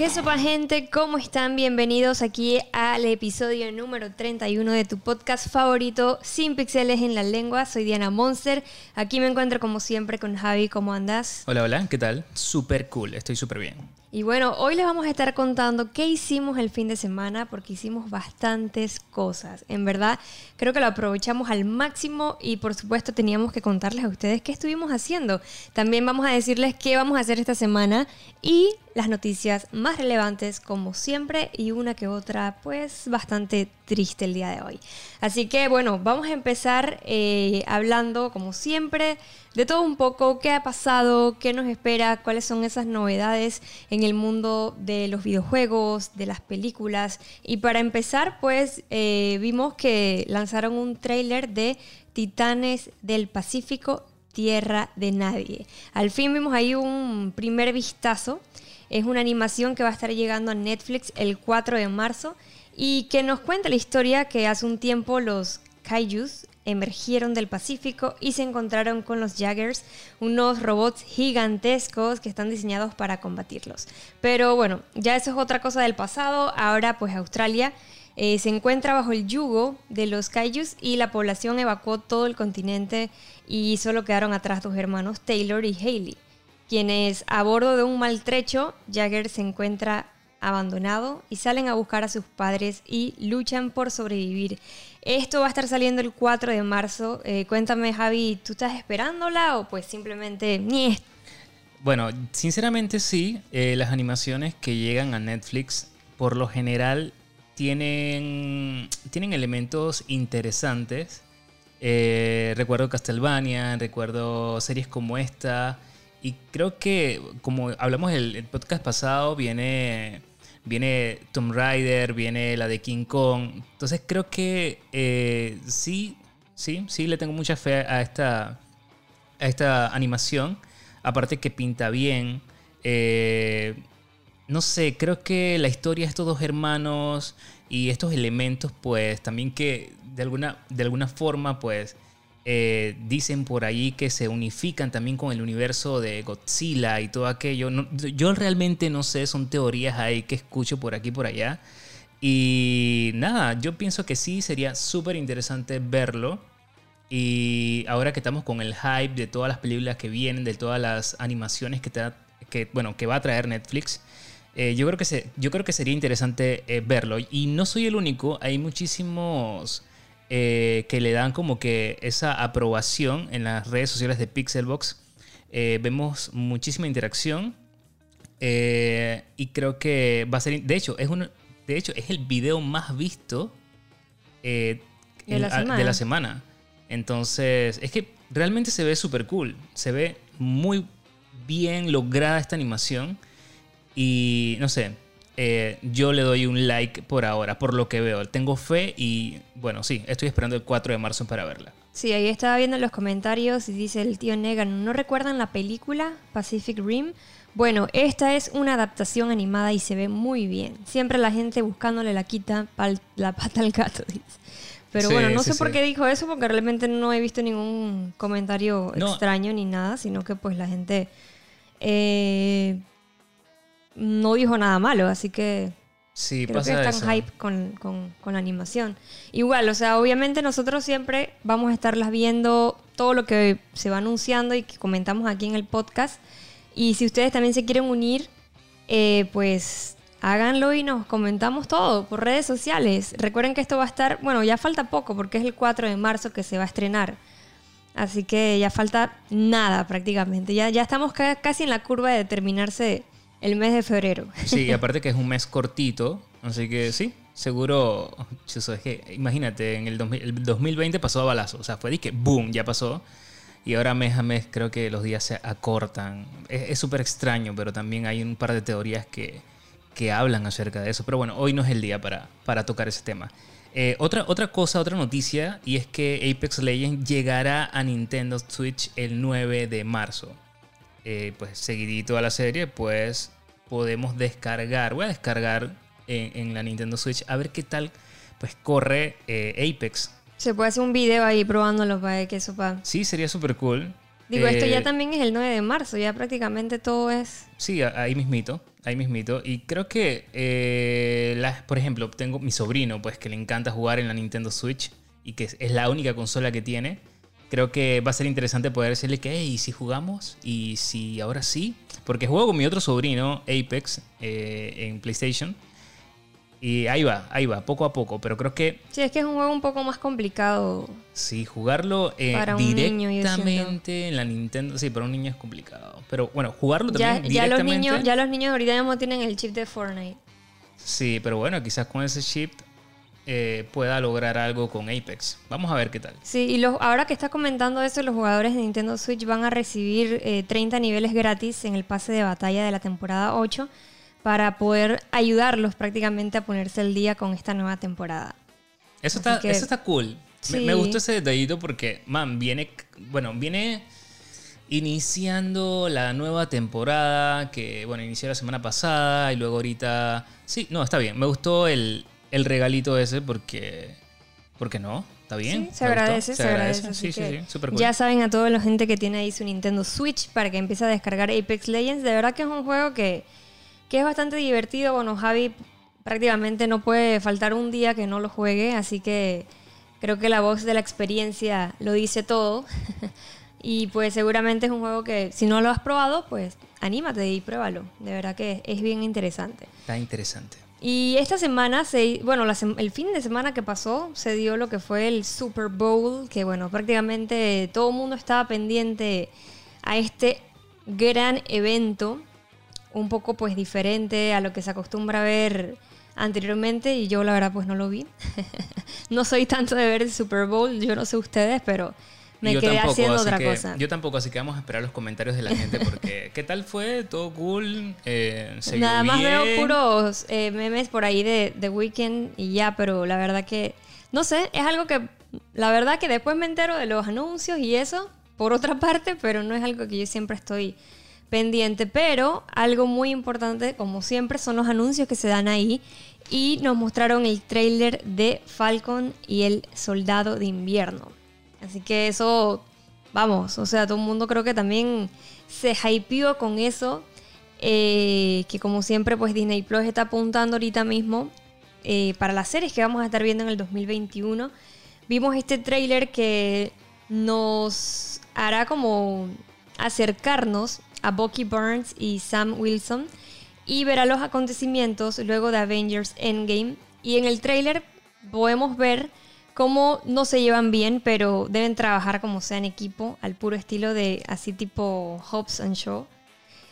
¿Qué sopa gente? ¿Cómo están? Bienvenidos aquí al episodio número 31 de tu podcast favorito, Sin Pixeles en la Lengua. Soy Diana Monster. Aquí me encuentro como siempre con Javi. ¿Cómo andas? Hola, hola, ¿qué tal? Súper cool, estoy súper bien. Y bueno, hoy les vamos a estar contando qué hicimos el fin de semana porque hicimos bastantes cosas. En verdad, creo que lo aprovechamos al máximo y por supuesto teníamos que contarles a ustedes qué estuvimos haciendo. También vamos a decirles qué vamos a hacer esta semana y las noticias más relevantes como siempre y una que otra pues bastante triste el día de hoy. Así que bueno, vamos a empezar eh, hablando como siempre de todo un poco, qué ha pasado, qué nos espera, cuáles son esas novedades en el mundo de los videojuegos, de las películas. Y para empezar, pues eh, vimos que lanzaron un tráiler de Titanes del Pacífico, Tierra de Nadie. Al fin vimos ahí un primer vistazo. Es una animación que va a estar llegando a Netflix el 4 de marzo y que nos cuenta la historia que hace un tiempo los kaijus emergieron del Pacífico y se encontraron con los Jaggers, unos robots gigantescos que están diseñados para combatirlos. Pero bueno, ya eso es otra cosa del pasado. Ahora pues Australia eh, se encuentra bajo el yugo de los kaijus y la población evacuó todo el continente y solo quedaron atrás dos hermanos, Taylor y Haley, quienes a bordo de un maltrecho, Jagger se encuentra abandonado y salen a buscar a sus padres y luchan por sobrevivir. Esto va a estar saliendo el 4 de marzo. Eh, cuéntame, Javi, ¿tú estás esperándola o pues simplemente ni Bueno, sinceramente sí. Eh, las animaciones que llegan a Netflix por lo general tienen, tienen elementos interesantes. Eh, recuerdo Castlevania, recuerdo series como esta. Y creo que, como hablamos el, el podcast pasado, viene viene Tomb Raider, viene la de King Kong. Entonces creo que eh, sí, sí, sí le tengo mucha fe a esta, a esta animación. Aparte que pinta bien. Eh, no sé, creo que la historia de estos dos hermanos y estos elementos, pues también que de alguna, de alguna forma, pues eh, dicen por ahí que se unifican también con el universo de Godzilla y todo aquello. yo realmente no sé, son teorías ahí que escucho por aquí y por allá. Y nada, yo pienso que sí sería súper interesante verlo. Y ahora que estamos con el hype de todas las películas que vienen, de todas las animaciones que, te, que, bueno, que va a traer Netflix, eh, yo, creo que se, yo creo que sería interesante eh, verlo. Y no soy el único, hay muchísimos eh, que le dan como que esa aprobación en las redes sociales de Pixelbox. Eh, vemos muchísima interacción eh, y creo que va a ser... De hecho, es, de hecho, es el video más visto de, la semana. Entonces, es que realmente se ve súper cool. Se ve muy bien lograda esta animación. Y no sé, eh, yo le doy un like por ahora, por lo que veo. Tengo fe y bueno, sí, estoy esperando el 4 de marzo para verla. Sí, ahí estaba viendo los comentarios y dice el tío Negan, ¿no recuerdan la película Pacific Rim? Bueno, esta es una adaptación animada y se ve muy bien. Siempre la gente buscándole la quita la pata al gato, dice. Pero bueno, no sé por qué dijo eso, porque realmente no he visto ningún comentario extraño ni nada, sino que pues la gente eh, no dijo nada malo, así que sí, creo que están hype con, la animación. Igual, o sea, obviamente nosotros siempre vamos a estarlas viendo todo lo que se va anunciando y que comentamos aquí en el podcast. Y si ustedes también se quieren unir, eh, pues háganlo y nos comentamos todo por redes sociales. Recuerden que esto va a estar, bueno, ya falta poco porque es el 4 de marzo que se va a estrenar. Así que ya falta nada prácticamente. Ya, ya estamos casi en la curva de terminarse el mes de febrero. Sí, aparte que es un mes cortito, así que sí, seguro. imagínate, en el, 2020 pasó a balazo, o sea, fue de que boom, ya pasó. Y ahora mes a mes creo que los días se acortan. Es súper extraño, pero también hay un par de teorías que, que, hablan acerca de eso. Pero bueno, hoy no es el día para, para tocar ese tema. Eh, otra, otra cosa, otra noticia, y es que Apex Legends llegará a Nintendo Switch el 9 de marzo. Eh, pues seguidito a la serie, pues podemos descargar, voy a descargar en, la Nintendo Switch a ver qué tal pues corre eh, Apex. Se puede hacer un video ahí probándolo para que eso para... Sí, sería súper cool. Digo, esto ya Eh, también es el 9 de marzo, ya prácticamente todo es... Sí, ahí mismito, ahí mismito. Y creo que, eh, por ejemplo, tengo mi sobrino, pues que le encanta jugar en la Nintendo Switch y que es la única consola que tiene. Creo que va a ser interesante poder decirle que, hey, si jugamos y si ahora sí. Porque juego con mi otro sobrino, Apex, eh, en PlayStation. Y ahí va, ahí va, poco a poco. Pero creo que Sí, es que es un juego un poco más complicado. Sí, jugarlo eh, Para un niño, directamente en la Nintendo. Sí, para un niño es complicado. Pero bueno, jugarlo Ya, también ya los directamente. niños, ya los niños ahorita mismo tienen el chip de Fortnite. Sí, pero bueno, quizás con ese chip eh, pueda lograr algo con Apex. Vamos a ver qué tal. Sí, y los, ahora que estás comentando eso, los jugadores de Nintendo Switch van a recibir eh, 30 niveles gratis en el pase de batalla de la temporada 8 para poder ayudarlos prácticamente a ponerse al día con esta nueva temporada. Eso está, que- eso está cool. Me gustó ese detallito porque, man, viene, bueno, viene iniciando la nueva temporada que, bueno, inició la semana pasada y luego ahorita... Sí, no, está bien. Me gustó el, el regalito ese porque... ¿Por qué no? ¿Está bien? Sí, se agradece, se, agradece. Sí, sí, sí, cool. Ya saben a toda la gente que tiene ahí su Nintendo Switch para que empiece a descargar Apex Legends. De verdad que es un juego que, que es bastante divertido. Bueno, Javi prácticamente no puede faltar un día que no lo juegue, así que creo que la voz de la experiencia lo dice todo. y pues seguramente es un juego que si no lo has probado, pues anímate y pruébalo. De verdad que es bien interesante. Está interesante. Y esta semana, se, bueno, el fin de semana que pasó, se dio lo que fue el Super Bowl, que bueno, prácticamente todo el mundo estaba pendiente a este gran evento, un poco pues diferente a lo que se acostumbra a ver anteriormente y yo la verdad pues no lo vi. no soy tanto de ver el Super Bowl, yo no sé ustedes, pero me Yo quedé tampoco, haciendo otra que- cosa. Yo tampoco, así que vamos a esperar los comentarios de la gente porque ¿qué tal fue? ¿Todo cool? Eh, ¿se vio Nada más veo puros eh, memes por ahí de The Weeknd y ya, pero la verdad que, no sé, es algo que, la verdad que después me entero de los anuncios y eso, por otra parte, pero no es algo que yo siempre estoy pendiente. Pero algo muy importante, como siempre, son los anuncios que se dan ahí. Y nos mostraron el trailer de Falcon y el Soldado de Invierno. Así que eso, vamos, o sea, todo el mundo creo que también se hypeó con eso. eh, que como siempre, pues Disney Plus está apuntando ahorita mismo eh, para las series que vamos a estar viendo en el 2021. Vimos este tráiler que nos hará como acercarnos a Bucky Burns y Sam Wilson y verá los acontecimientos luego de Avengers Endgame. Y en el tráiler podemos ver cómo no se llevan bien, pero deben trabajar como sea en equipo, al puro estilo de así tipo Hobbs and Shaw.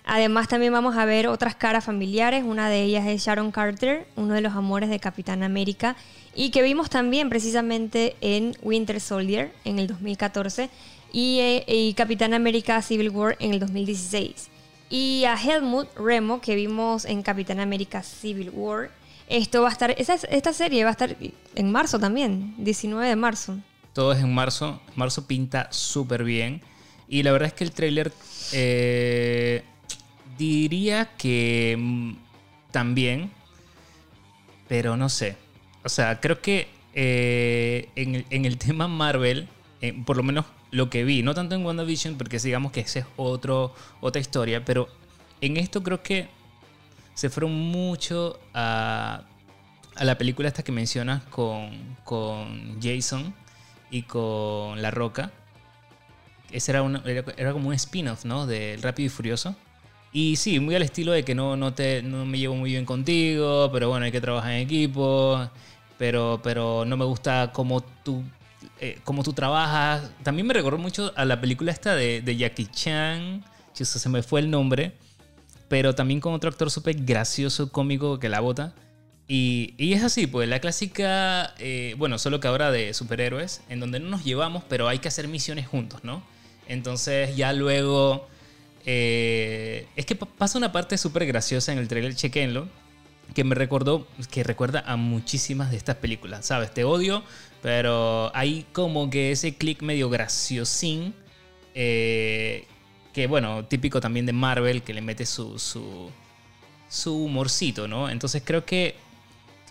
Además también vamos a ver otras caras familiares, una de ellas es Sharon Carter, uno de los amores de Capitán América, y que vimos también precisamente en Winter Soldier en el 2014 y, eh, y Capitán América Civil War en el 2016. Y a Helmut Remo que vimos en Capitán América Civil War. Esto va a estar, esta, serie va a estar en marzo también, 19 de marzo. Todo es en marzo. Marzo pinta súper bien. Y la verdad es que el tráiler eh, diría que mm, también, pero no sé. O sea, creo que eh, en, en el tema Marvel, eh, por lo menos lo que vi, no tanto en WandaVision, porque digamos que esa es otro, otra historia, pero en esto creo que se fueron mucho a, a la película esta que mencionas con, con Jason y con La Roca. Ese era, una- era, era como un spin-off, ¿no? De Rápido y Furioso. Y sí, muy al estilo de que no, no, te, no me llevo muy bien contigo, pero bueno, hay que trabajar en equipo, pero, pero no me gusta cómo tú, eh, cómo tú trabajas. También me recordó mucho a la película esta de, Jackie Chan, se me fue el nombre, pero también con otro actor súper gracioso, cómico, que la bota. Y, y es así, pues la clásica, eh, bueno, solo que ahora de superhéroes, en donde no nos llevamos, pero hay que hacer misiones juntos, ¿no? Entonces ya luego... eh, es que pa- pasa una parte súper graciosa en el trailer, chequenlo, que me recordó, que recuerda a muchísimas de estas películas, ¿sabes? Te odio, pero hay como que ese click medio graciosín, eh, que bueno, típico también de Marvel, que le mete su, su, humorcito, ¿no? Entonces creo que,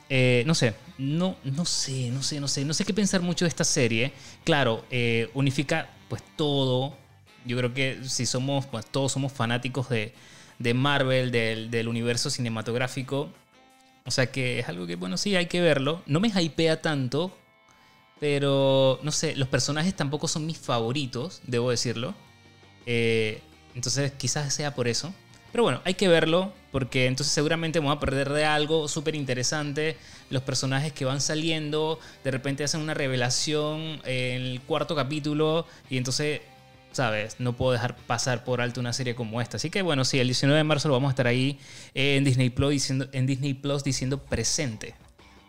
eh, no sé, no, no sé, no sé, no sé, no sé qué pensar mucho de esta serie. Claro, eh, unifica pues todo, Yo creo que si somos, pues todos somos fanáticos de, de Marvel, del, del universo cinematográfico, o sea que es algo que, bueno, sí, hay que verlo. No me hypea tanto, pero no sé, los personajes tampoco son mis favoritos, debo decirlo. Eh, entonces quizás sea por eso. Pero bueno, hay que verlo porque entonces seguramente me voy a perder de algo súper interesante. Los personajes que van saliendo, de repente hacen una revelación en el cuarto capítulo y entonces, ¿sabes? No puedo dejar pasar por alto una serie como esta. Así que bueno, sí, el 19 de marzo lo vamos a estar ahí en Disney Plus diciendo, en Disney Plus diciendo presente.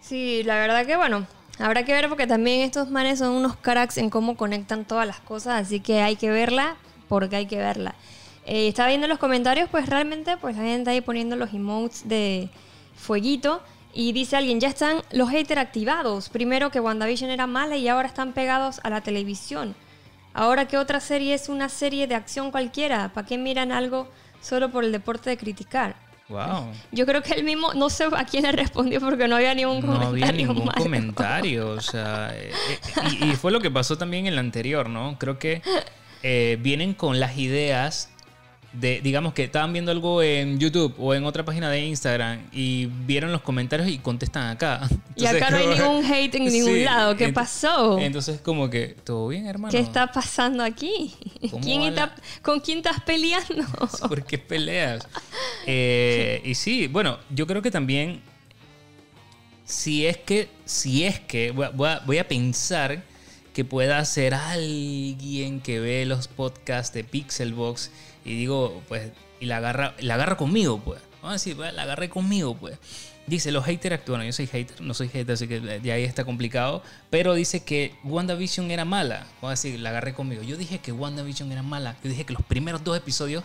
Sí, la verdad que bueno, habrá que ver porque también estos manes son unos cracks en cómo conectan todas las cosas, así que hay que verla porque hay que verla. Eh, estaba viendo los comentarios, pues realmente pues la gente ahí poniendo los emotes de fueguito. Y dice alguien, ya están los haters activados. Primero que WandaVision era mala y ahora están pegados a la televisión. Ahora que otra serie es una serie de acción cualquiera. ¿Para qué miran algo solo por el deporte de criticar? Wow. Yo creo que él mismo, no sé a quién le respondió porque no había ningún No comentario. había ningún malo. comentario, o sea, eh, eh, y, y fue lo que pasó también en el anterior, ¿no? Creo que eh, vienen con las ideas de, digamos que estaban viendo algo en YouTube o en otra página de Instagram y vieron los comentarios y contestan acá. Y acá no hay ningún hate en ningún Sí, lado. ¿Qué ent- pasó? Entonces como que, ¿todo bien, hermano? ¿Qué está pasando aquí? ¿Cómo ¿Quién está- ¿Con quién estás peleando? ¿Por qué peleas? Eh, y sí, bueno, yo creo que también, si es que, si es que, a- voy a pensar que pueda ser alguien que ve los podcasts de Pixelbox y digo, pues, y la agarra, la agarra conmigo, pues. Vamos a decir, "Bueno, la agarré conmigo, pues. Dice, los haters actúan. Yo soy hater, no soy hater, así que de ahí está complicado. Pero dice que WandaVision era mala. Vamos a decir, la agarré conmigo. Yo dije que WandaVision era mala. Yo dije que los primeros dos episodios,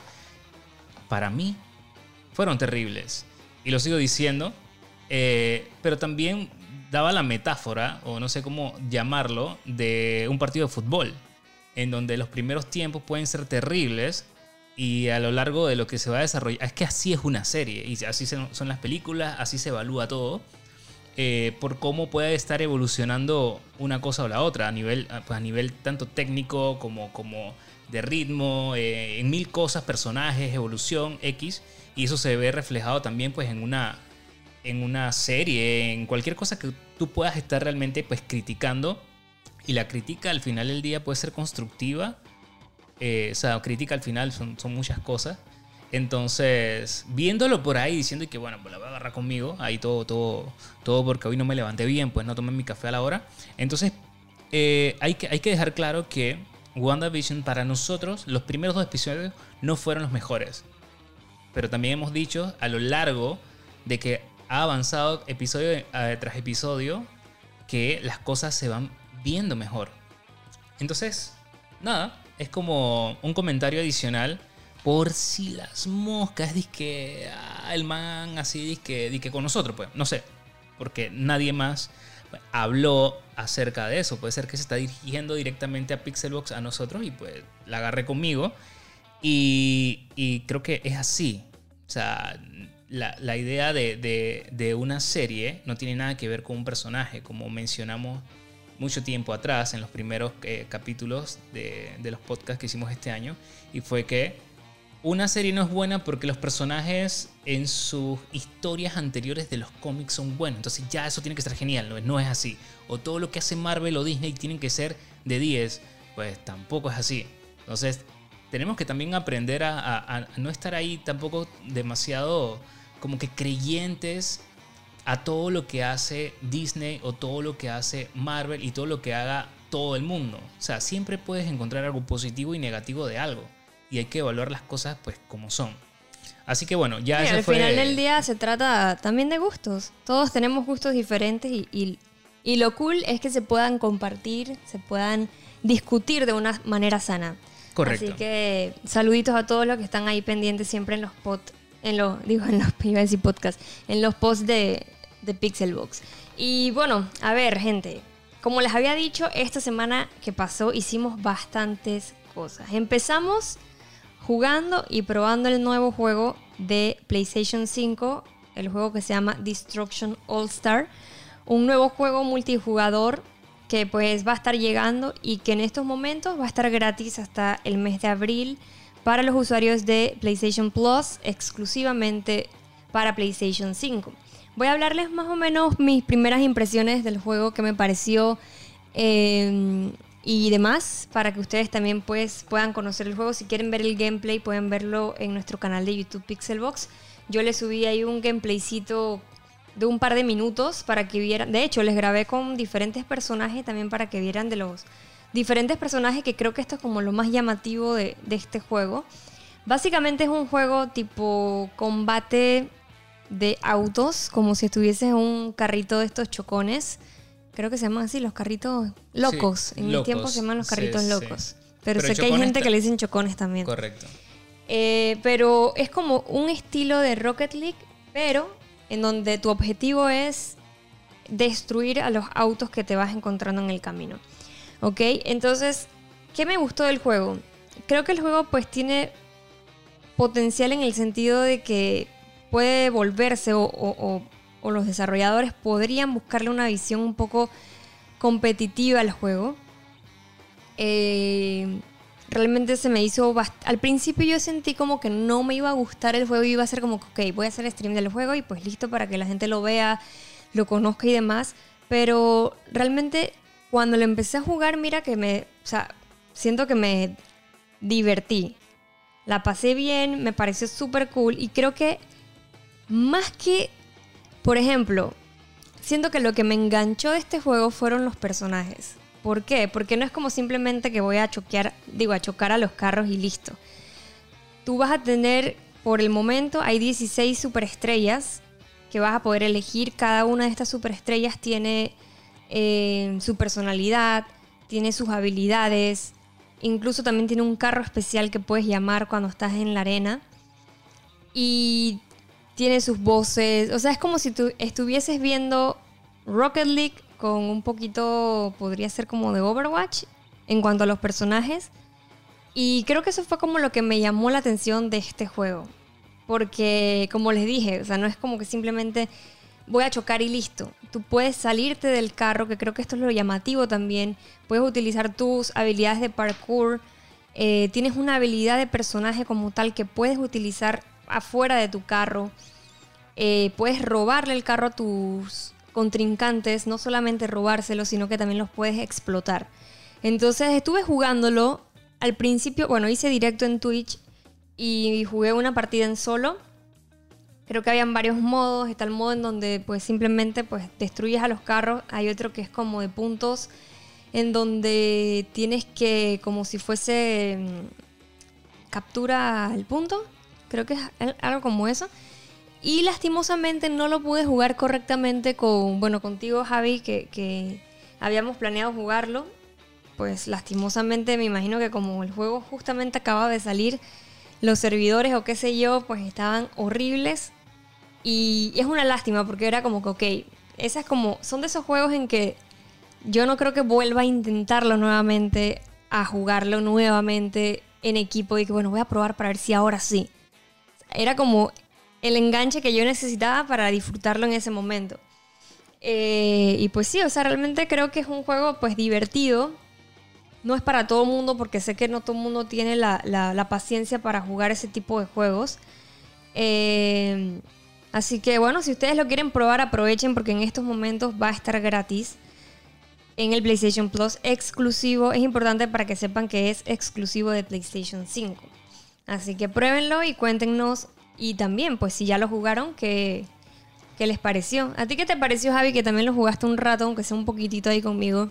para mí, fueron terribles. Y lo sigo diciendo. eh, pero también daba la metáfora, o no sé cómo llamarlo, de un partido de fútbol. En donde los primeros tiempos pueden ser terribles. Y a lo largo de lo que se va a desarrollar, es que así es una serie, y así son las películas, así se evalúa todo, eh, por cómo puede estar evolucionando una cosa o la otra, a nivel, pues a nivel tanto técnico como, como de ritmo, eh, en mil cosas, personajes, evolución, X, y eso se ve reflejado también pues en una, en una serie, en cualquier cosa que tú puedas estar realmente pues criticando, y la crítica al final del día puede ser constructiva, eh, o sea, crítica al final son, son muchas cosas. Entonces, viéndolo por ahí, diciendo que bueno, pues la voy a agarrar conmigo, ahí todo, todo, todo porque hoy no me levanté bien, pues no tomé mi café a la hora. Entonces, eh, hay, que, hay que dejar claro que WandaVision para nosotros, los primeros dos episodios no fueron los mejores. Pero también hemos dicho a lo largo de que ha avanzado episodio eh, tras episodio que las cosas se van viendo mejor. Entonces, nada, es como un comentario adicional por si las moscas, que el man así, que que con nosotros, pues, no sé, porque nadie más habló acerca de eso. Puede ser que se está dirigiendo directamente a Pixelbox a nosotros y pues la agarré conmigo. Y, y creo que es así. O sea, la, la idea de, de, una serie no tiene nada que ver con un personaje, como mencionamos mucho tiempo atrás en los primeros eh, capítulos de, de, los podcasts que hicimos este año y fue que una serie no es buena porque los personajes en sus historias anteriores de los cómics son buenos. Entonces ya eso tiene que ser genial no, no es así. O todo lo que hace Marvel o Disney tienen que ser de 10 pues tampoco es así. Entonces tenemos que también aprender a, a, a no estar ahí tampoco demasiado como que creyentes a todo lo que hace Disney o todo lo que hace Marvel y todo lo que haga todo el mundo. O sea, siempre puedes encontrar algo positivo y negativo de algo. Y hay que evaluar las cosas pues como son. Así que bueno, ya... Sí, al fue... final del día se trata también de gustos. Todos tenemos gustos diferentes y, y, y lo cool es que se puedan compartir, se puedan discutir de una manera sana. Correcto. Así que saluditos a todos los que están ahí pendientes siempre en los pods, en los, digo, en los, iba a decir podcast, en los posts de, de Pixelbox. Y bueno, a ver, gente, como les había dicho, esta semana que pasó hicimos bastantes cosas. Empezamos jugando y probando el nuevo juego de PlayStation 5, el juego que se llama Destruction All Star, un nuevo juego multijugador que pues va a estar llegando y que en estos momentos va a estar gratis hasta el mes de abril para los usuarios de PlayStation Plus exclusivamente para PlayStation 5. Voy a hablarles más o menos mis primeras impresiones del juego que me pareció eh, y demás para que ustedes también pues, puedan conocer el juego. Si quieren ver el gameplay pueden verlo en nuestro canal de YouTube Pixelbox. Yo les subí ahí un gameplaycito de un par de minutos para que vieran. De hecho, les grabé con diferentes personajes también para que vieran de los diferentes personajes que creo que esto es como lo más llamativo de, de este juego. Básicamente es un juego tipo combate de autos, como si estuviese en un carrito de estos chocones. Creo que se llaman así, los carritos locos. en mi tiempo se llaman los carritos sí, locos. sí. Pero, Pero sé que hay gente que le dicen chocones también. Correcto. Eh, pero es como un estilo de Rocket League, pero en donde tu objetivo es destruir a los autos que te vas encontrando en el camino. ¿Ok? Entonces, ¿qué me gustó del juego? Creo que el juego pues tiene potencial en el sentido de que puede volverse o, o- los desarrolladores podrían buscarle una visión un poco competitiva al juego. Eh, realmente se me hizo al principio yo sentí como que no me iba a gustar el juego iba a ser como que ok voy a hacer stream del juego y pues listo para que la gente lo vea lo conozca y demás pero realmente cuando lo empecé a jugar mira que me o sea siento que me divertí la pasé bien me pareció súper cool y creo que más que por ejemplo siento que lo que me enganchó de este juego fueron los personajes. ¿Por qué? Porque no es como simplemente que voy a choquear, digo, a chocar a los carros y listo. Tú vas a tener, por el momento, hay 16 superestrellas que vas a poder elegir. Cada una de estas superestrellas tiene eh, su personalidad, tiene sus habilidades. Incluso también tiene un carro especial que puedes llamar cuando estás en la arena. Y tiene sus voces. O sea, es como si tú estuvieses viendo Rocket League con un poquito, podría ser como de Overwatch en cuanto a los personajes. Y creo que eso fue como lo que me llamó la atención de este juego. Porque, como les dije, o sea, no es como que simplemente voy a chocar y listo. Tú puedes salirte del carro, que creo que esto es lo llamativo también. Puedes utilizar tus habilidades de parkour. Eh, tienes una habilidad de personaje como tal que puedes utilizar afuera de tu carro. Eh, puedes robarle el carro a tus contrincantes, no solamente robárselo, sino que también los puedes explotar. Entonces estuve jugándolo. Al principio, bueno, hice directo en Twitch y jugué una partida en solo. Creo que habían varios modos. Está el modo en donde pues simplemente pues destruyes a los carros. Hay otro que es como de puntos en donde tienes que como si fuese mm, captura el punto. Creo que es al- algo como eso. Y lastimosamente no lo pude jugar correctamente con, bueno, contigo Javi, que, que habíamos planeado jugarlo. Pues lastimosamente me imagino que como el juego justamente acababa de salir, los servidores o qué sé yo, pues estaban horribles. Y es una lástima porque era como que, ok, esas como, son de esos juegos en que yo no creo que vuelva a intentarlo nuevamente, a jugarlo nuevamente en equipo y que bueno, voy a probar para ver si ahora sí. Era como el enganche que yo necesitaba para disfrutarlo en ese momento. Eh, y pues sí, o sea, realmente creo que es un juego pues divertido. No es para todo el mundo porque sé que no todo el mundo tiene la, la- paciencia para jugar ese tipo de juegos. Eh, así que bueno, si ustedes lo quieren probar, aprovechen porque en estos momentos va a estar gratis en el PlayStation Plus exclusivo. Es importante para que sepan que es exclusivo de PlayStation 5. Así que pruébenlo y cuéntenos. Y también, pues si ya lo jugaron, ¿qué, qué les pareció? ¿A ti qué te pareció, Javi? Que también lo jugaste un rato, aunque sea un poquitito ahí conmigo.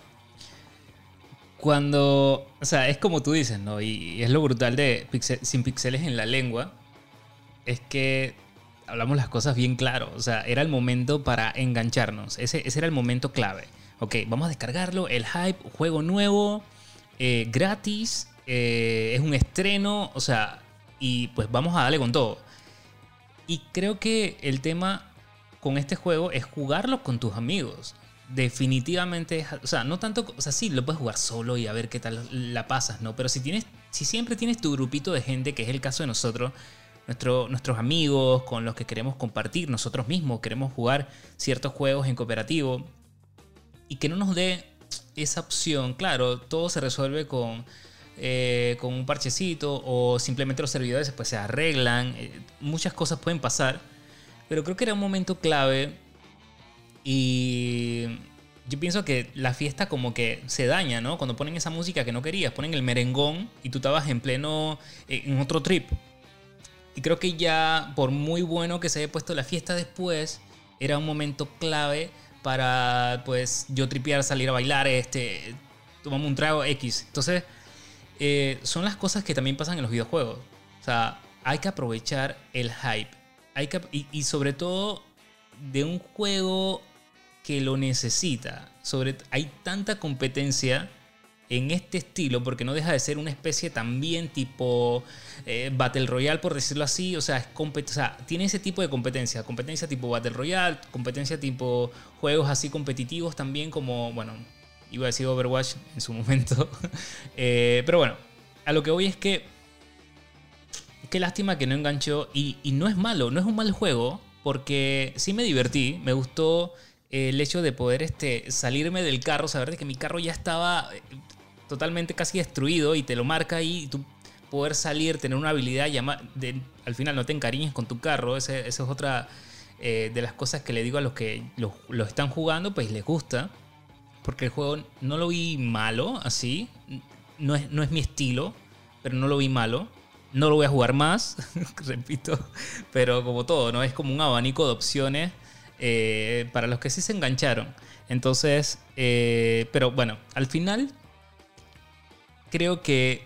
Cuando, o sea, es como tú dices, ¿no? Y es lo brutal de Sin Pixeles en la lengua, es que hablamos las cosas bien claro. O sea, era el momento para engancharnos. Ese, ese era el momento clave. Ok, vamos a descargarlo, el hype, juego nuevo, eh, gratis, eh, es un estreno, o sea, y pues vamos a darle con todo. Y creo que el tema con este juego es jugarlo con tus amigos. Definitivamente, o sea, no tanto, o sea, sí, lo puedes jugar solo y a ver qué tal la pasas, ¿no? Pero si tienes, si siempre tienes tu grupito de gente, que es el caso de nosotros, nuestro- nuestros amigos con los que queremos compartir, nosotros mismos queremos jugar ciertos juegos en cooperativo y que no nos dé esa opción. Claro, todo se resuelve con, eh, con un parchecito o simplemente los servidores pues, se arreglan. eh, muchas cosas pueden pasar. Pero creo que era un momento clave y yo pienso que la fiesta como que se daña, ¿no? Cuando ponen esa música que no querías, ponen el merengón y tú estabas en pleno, eh, en otro trip. Y creo que ya, por muy bueno que se haya puesto la fiesta después, era un momento clave para, pues, yo tripear, salir a bailar, este, tomamos un trago X. Entonces, eh, son las cosas que también pasan en los videojuegos. O sea, hay que aprovechar el hype. Hay que, y, sobre todo de un juego que lo necesita. Sobre, hay tanta competencia en este estilo porque no deja de ser una especie también tipo eh, Battle Royale, por decirlo así. O sea, es o sea, tiene ese tipo de competencia. Competencia tipo Battle Royale, competencia tipo juegos así competitivos también como, bueno, iba a decir Overwatch en su momento. Eh, pero bueno, a lo que voy es que qué lástima que no enganchó y, no es malo, no es un mal juego porque sí me divertí, me gustó eh, el hecho de poder este, salirme del carro, saber que mi carro ya estaba eh, totalmente casi destruido y te lo marca ahí y tú poder salir, tener una habilidad, al final no te encariñes con tu carro, esa es otra de las cosas que le digo a los que lo, lo están jugando, pues les gusta, porque el juego no lo vi malo así, no es, no es mi estilo, pero no lo vi malo. No lo voy a jugar más, repito, pero como todo, ¿no? Es como un abanico de opciones eh, para los que sí se engancharon. Entonces, eh, pero bueno, al final creo que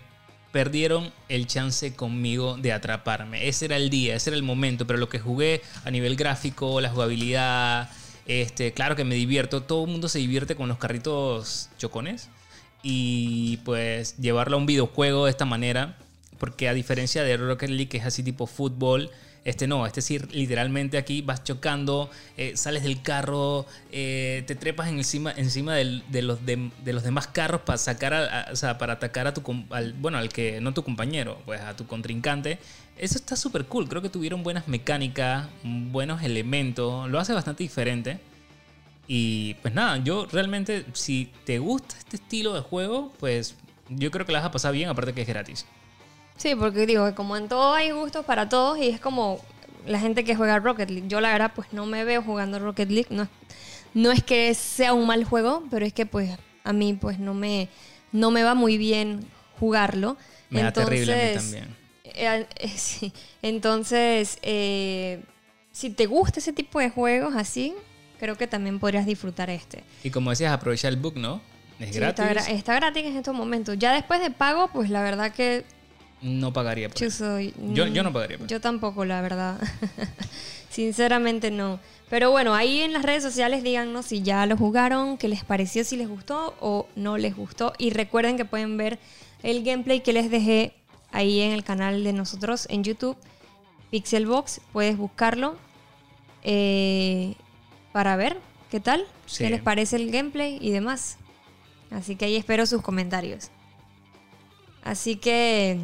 perdieron el chance conmigo de atraparme. Ese era el día, ese era el momento, pero lo que jugué a nivel gráfico, la jugabilidad, este, claro que me divierto, todo el mundo se divierte con los carritos chocones y pues llevarlo a un videojuego de esta manera, porque a diferencia de Rocket League que es así tipo fútbol, este no, este sí, literalmente aquí vas chocando, eh, sales del carro, eh, te trepas encima, encima del- de, los de, los demás carros para sacar, o sea, para atacar a tu, al, bueno, al que, no tu compañero, pues a tu contrincante. Eso está súper cool, creo que tuvieron buenas mecánicas, buenos elementos, lo hace bastante diferente. Y pues nada, yo realmente, si te gusta este estilo de juego, pues yo creo que la vas a pasar bien, aparte que es gratis. Sí, porque digo que como en todo hay gustos para todos y es como la gente que juega Rocket League. Yo la verdad pues no me veo jugando Rocket League. No, es- no es que sea un mal juego, pero es que pues a mí pues no me, no me va muy bien jugarlo. Me da terrible a mí también. eh, eh, sí. Entonces, eh, si te gusta ese tipo de juegos así, creo que también podrías disfrutar este. Y como decías, aprovecha el book, ¿no? Es Sí, gratis. Está, gra- está gratis en estos momentos. Ya después de pago, pues la verdad que No pagaría por yo eso. soy... Yo- mm, yo no pagaría por Yo tampoco, la verdad. Sinceramente no. Pero bueno, ahí en las redes sociales díganos si ya lo jugaron, qué les pareció, si les gustó o no les gustó. Y recuerden que pueden ver el gameplay que les dejé ahí en el canal de nosotros en YouTube, Pixelbox. Puedes buscarlo eh, para ver qué tal, Sí. qué les parece el gameplay y demás. Así que ahí espero sus comentarios. Así que,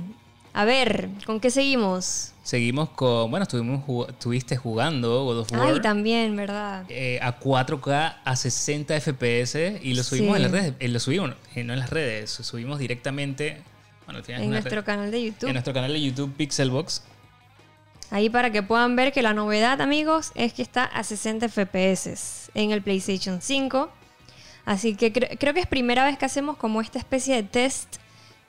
a ver, ¿con qué seguimos? Seguimos con. Bueno, estuvimos jug- estuviste jugando God of War. Ay, también, ¿verdad? eh, a 4K a 60 FPS y lo subimos Sí. en las redes. eh, lo subimos, eh, no en las redes, subimos directamente. Bueno, al final En nuestro red- canal de YouTube. en nuestro canal de YouTube Pixelbox. Ahí para que puedan ver que la novedad, amigos, es que está a 60 FPS en el PlayStation 5. Así que cre- creo que es primera vez que hacemos como esta especie de test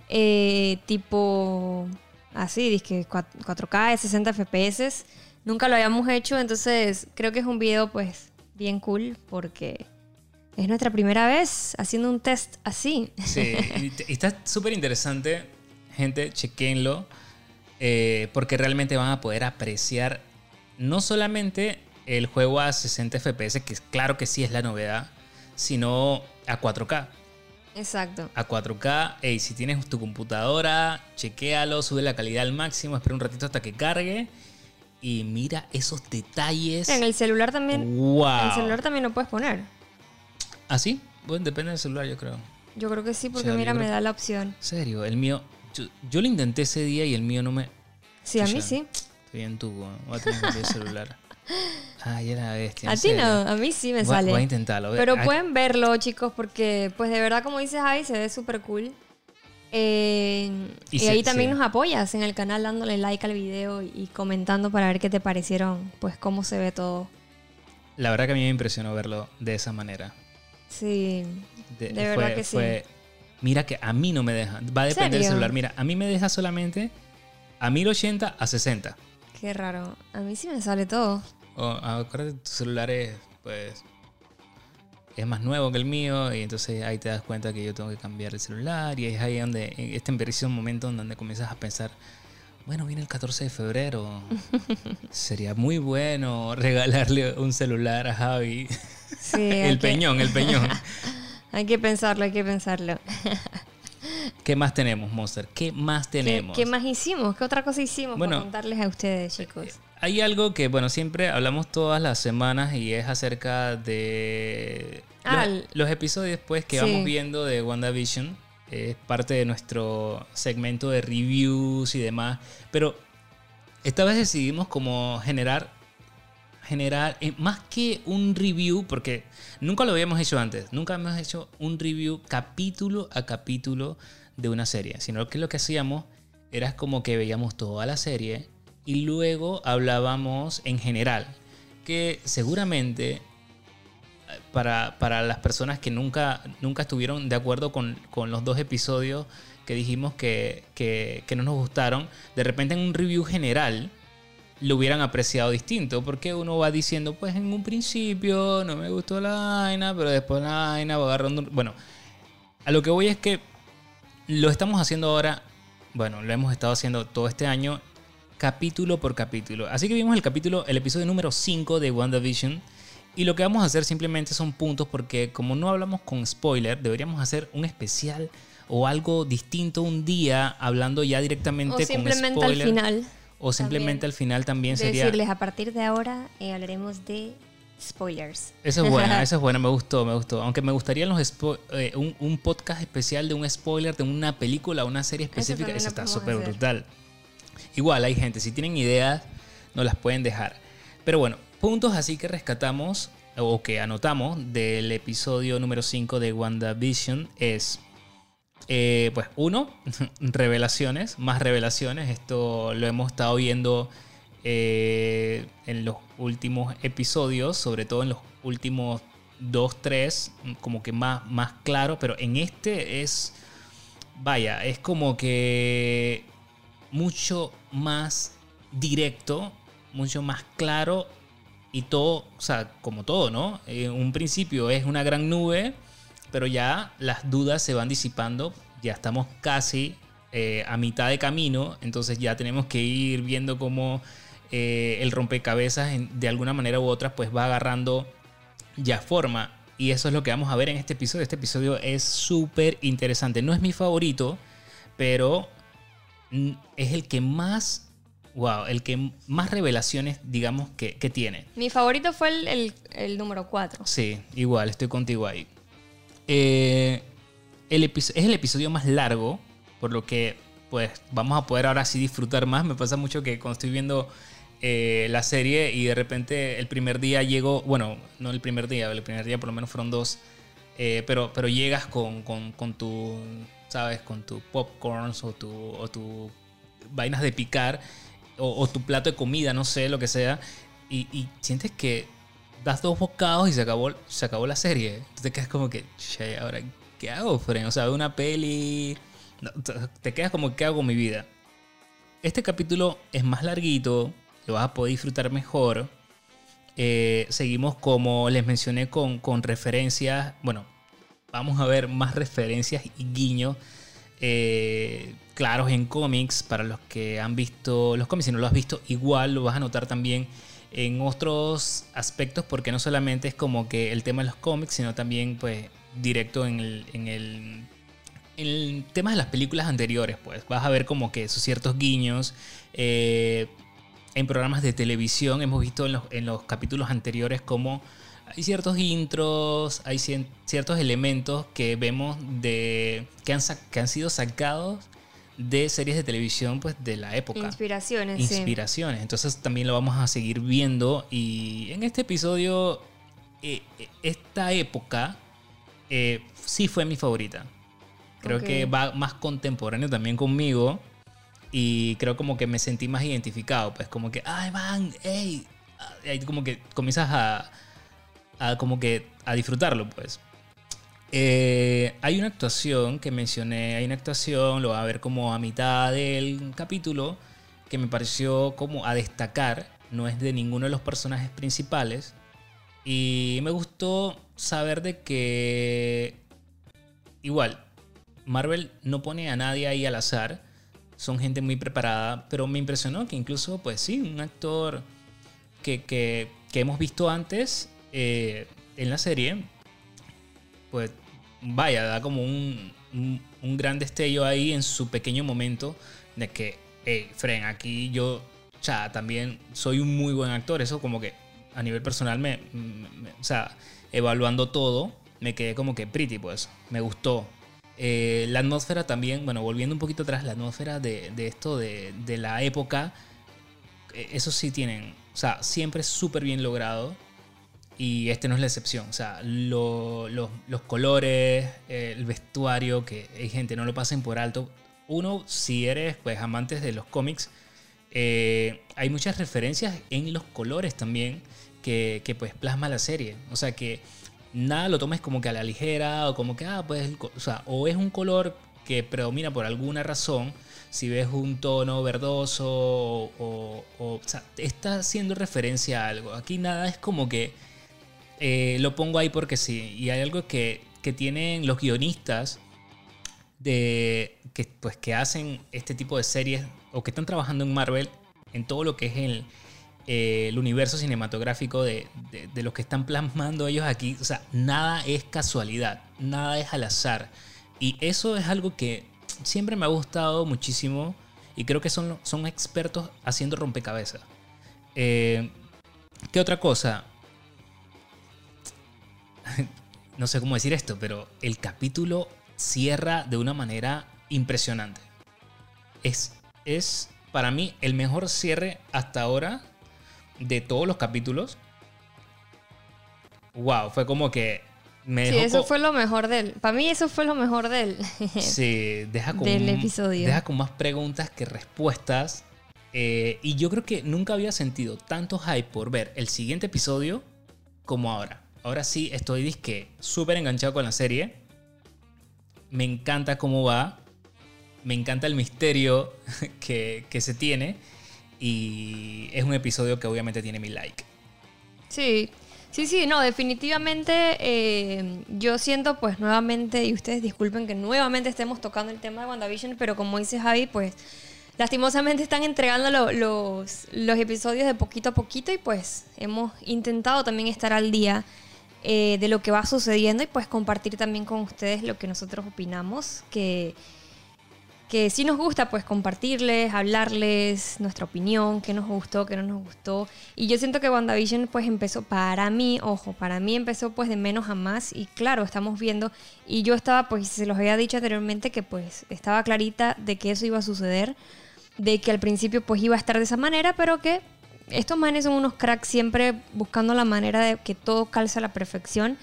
eh, tipo así, dizque 4K de 60 FPS. Nunca lo habíamos hecho, entonces creo que es un video pues bien cool porque es nuestra primera vez haciendo un test así. Sí, y está súper interesante. Gente, chequenlo. eh, porque realmente van a poder apreciar no solamente el juego a 60 FPS, que claro que sí es la novedad, sino a 4K. Exacto. A 4K, ey, si tienes tu computadora, chequéalo, sube la calidad al máximo, espera un ratito hasta que cargue y mira esos detalles. En el celular también. ¡Wow! En el celular también lo puedes poner. ¿Ah, sí? Bueno, depende del celular, yo creo. Yo creo que sí, porque mira, creo me da la opción. En serio, el mío. Yo, yo lo intenté ese día y el mío no me. Sí, a mí sí. Estoy en voy a tener que celular. Ay, era bestia. A ti no, a mí sí me Voy sale. Voy a intentarlo. Pero pueden verlo, chicos, porque pues de verdad, como dices ahí, se ve súper cool. Eh, Y y se- ahí también nos apoyas en el canal dándole like al video y, comentando para ver qué te parecieron, pues cómo se ve todo. La verdad que a mí me impresionó verlo de esa manera. Sí, De, De verdad que sí. Mira que a mí no me deja. Va a depender del celular. Mira, a mí me deja solamente a 1080 a 60. Qué raro. A mí sí me sale todo. O, acuérdate, tu celular es, pues, es más nuevo que el mío y entonces ahí te das cuenta que yo tengo que cambiar el celular y es ahí donde, en este preciso momento en donde comienzas a pensar, bueno, viene el 14 de febrero, sería muy bueno regalarle un celular a Javi. Sí, el que- peñón, el peñón. Hay que pensarlo, hay que pensarlo. ¿Qué más tenemos, Monster? ¿Qué más ¿Qué, tenemos? qué más hicimos? ¿Qué otra cosa hicimos Bueno, para contarles a ustedes, chicos? Hay algo que, bueno, siempre hablamos todas las semanas y es acerca de Ah, los, los episodios pues que Sí. vamos viendo de WandaVision. Es parte de nuestro segmento de reviews y demás. Pero esta vez decidimos como generar, generar eh, más que un review, porque nunca lo habíamos hecho antes. Nunca hemos hecho un review capítulo a capítulo de una serie. Sino que lo que hacíamos era como que veíamos toda la serie y luego hablábamos en general. Que seguramente eh, para, para las personas que nunca, nunca estuvieron de acuerdo con, con los dos episodios que dijimos que, que, que no nos gustaron, de repente en un review general lo hubieran apreciado distinto, porque uno va diciendo, pues en un principio no me gustó la vaina, pero después la vaina va agarrando... Bueno, a lo que voy es que lo estamos haciendo ahora, bueno, lo hemos estado haciendo todo este año, capítulo por capítulo. Así que vimos el capítulo, el episodio número 5 de WandaVision. Y lo que vamos a hacer simplemente son puntos porque como no hablamos con spoiler, deberíamos hacer un especial o algo distinto un día hablando ya directamente O simplemente con al spoiler. final O simplemente también al final también sería... decirles a partir de ahora eh, hablaremos de spoilers. Eso es bueno, eso es bueno, me gustó, me gustó. Aunque me gustaría los spo- eh, un, un podcast especial de un spoiler de una película o una serie específica. Eso lo está súper brutal. Igual hay gente, si tienen ideas, nos las pueden dejar. Pero bueno, puntos así que rescatamos o que anotamos del episodio número 5 de WandaVision es, eh, pues uno, revelaciones, más revelaciones. Esto lo hemos estado viendo eh, en los últimos episodios, sobre todo en los últimos dos, tres, como que más, más claro, pero en este es, vaya, es como que mucho más directo, mucho más claro y todo, o sea, como todo, ¿no? En un principio es una gran nube, pero ya las dudas se van disipando, ya estamos casi eh, a mitad de camino, entonces ya tenemos que ir viendo cómo eh, el rompecabezas en- de alguna manera u otra pues va agarrando ya forma. Y eso es lo que vamos a ver en este episodio. Este episodio es súper interesante. No es mi favorito, pero es el que más, wow, el que más revelaciones, digamos, que, que tiene. Mi favorito fue el, el- el número 4. Sí, igual, estoy contigo ahí. Eh, el es el episodio más largo, por lo que pues vamos a poder ahora sí disfrutar más. Me pasa mucho que cuando estoy viendo eh, la serie y de repente el primer día llego, bueno, no el primer día, el primer día por lo menos fueron dos, eh, pero, pero llegas con, con, con tu, ¿sabes? Con tu popcorns o tu, o tu vainas de picar o, o tu plato de comida, no sé, lo que sea, y, y sientes que das dos bocados y se acabó, se acabó la serie. Te quedas como que, che, ahora, ¿qué hago, Fren? O sea, una peli. te quedas como, ¿qué hago con mi vida? Este capítulo es más larguito, lo vas a poder disfrutar mejor. Eh, seguimos, como les mencioné, con, con referencias. Bueno, vamos a ver más referencias y guiños eh, claros en cómics para los que han visto los cómics. Si no lo has visto, igual lo vas a notar también en otros aspectos, porque no solamente es como que el tema de los cómics, sino también, pues, directo en el, en el, en el tema de las películas anteriores, pues. Vas a ver como que esos ciertos guiños. eh, en programas de televisión hemos visto en los, en los capítulos anteriores como hay ciertos intros, hay ciertos elementos que vemos de que han, que han sido sacados de series de televisión pues de la época. Inspiraciones. Inspiraciones. Entonces también lo vamos a seguir viendo. Y en este episodio, eh, eh, esta época eh, sí fue mi favorita. Creo que va más contemporáneo también conmigo. Y creo como que me sentí más identificado. Pues como que, ay, van, hey. Ahí como que comienzas a, a como que a disfrutarlo, pues. Eh, hay una actuación que mencioné, hay una actuación, lo va a ver como a mitad del capítulo, que me pareció como a destacar, no es de ninguno de los personajes principales, y me gustó saber de que igual, Marvel no pone a nadie ahí al azar, son gente muy preparada, pero me impresionó que incluso, pues sí, un actor que, que, hemos visto antes eh, en la serie, pues vaya, da como un, un, gran destello ahí en su pequeño momento de que, hey, Fren, aquí yo ya también soy un muy buen actor. Eso como que a nivel personal me, o sea, evaluando todo, me quedé como que pretty, pues, me gustó. Eh, la atmósfera también, bueno, volviendo un poquito atrás, la atmósfera de, de esto, de, de, la época, eh, eso sí tienen, o sea, siempre súper bien logrado. Y este no es la excepción. O sea, los colores, el vestuario, que hay gente, no lo pasen por alto. Uno, si eres pues amantes de los cómics, eh, hay muchas referencias en los colores también que, que, pues plasma la serie. O sea que nada lo tomes como que a la ligera o como que, ah, pues, o sea, o es un color que predomina por alguna razón, si ves un tono verdoso o, o, o sea, está haciendo referencia a algo. Aquí nada es como que eh, lo pongo ahí porque sí. Y hay algo que, que tienen los guionistas de, que, pues, que hacen este tipo de series o que están trabajando en Marvel en todo lo que es el, eh, universo cinematográfico de, de, de, lo que están plasmando ellos aquí. O sea, nada es casualidad, nada es al azar. Y eso es algo que siempre me ha gustado muchísimo y creo que son, son expertos haciendo rompecabezas. Eh, ¿Qué otra cosa? no sé cómo decir esto, pero el capítulo cierra de una manera impresionante. Es, es para mí el mejor cierre hasta ahora de todos los capítulos. Wow, fue como que me sí, eso fue lo mejor de él. Para mí eso fue lo mejor de él. sí, deja con, del episodio. Deja con más preguntas que respuestas. Eh, y yo creo que nunca había sentido tanto hype por ver el siguiente episodio como ahora ahora sí estoy disque súper enganchado con la serie. Me encanta cómo va. Me encanta el misterio que, que, se tiene. Y es un episodio que obviamente tiene mi like. Sí, sí, sí, no, definitivamente eh, yo siento pues nuevamente, y ustedes disculpen que nuevamente estemos tocando el tema de WandaVision, pero como dice Javi, pues lastimosamente están entregando lo, los, los episodios de poquito a poquito y pues hemos intentado también estar al día eh, de lo que va sucediendo y pues compartir también con ustedes lo que nosotros opinamos, que, que sí nos gusta pues compartirles, hablarles nuestra opinión, qué nos gustó, qué no nos gustó. Y yo siento que WandaVision pues empezó para mí, ojo, para mí empezó pues de menos a más y claro, estamos viendo y yo estaba pues, se los había dicho anteriormente que pues estaba clarita de que eso iba a suceder, de que al principio pues iba a estar de esa manera, pero que estos manes son unos cracks siempre buscando la manera de que todo calce a la perfección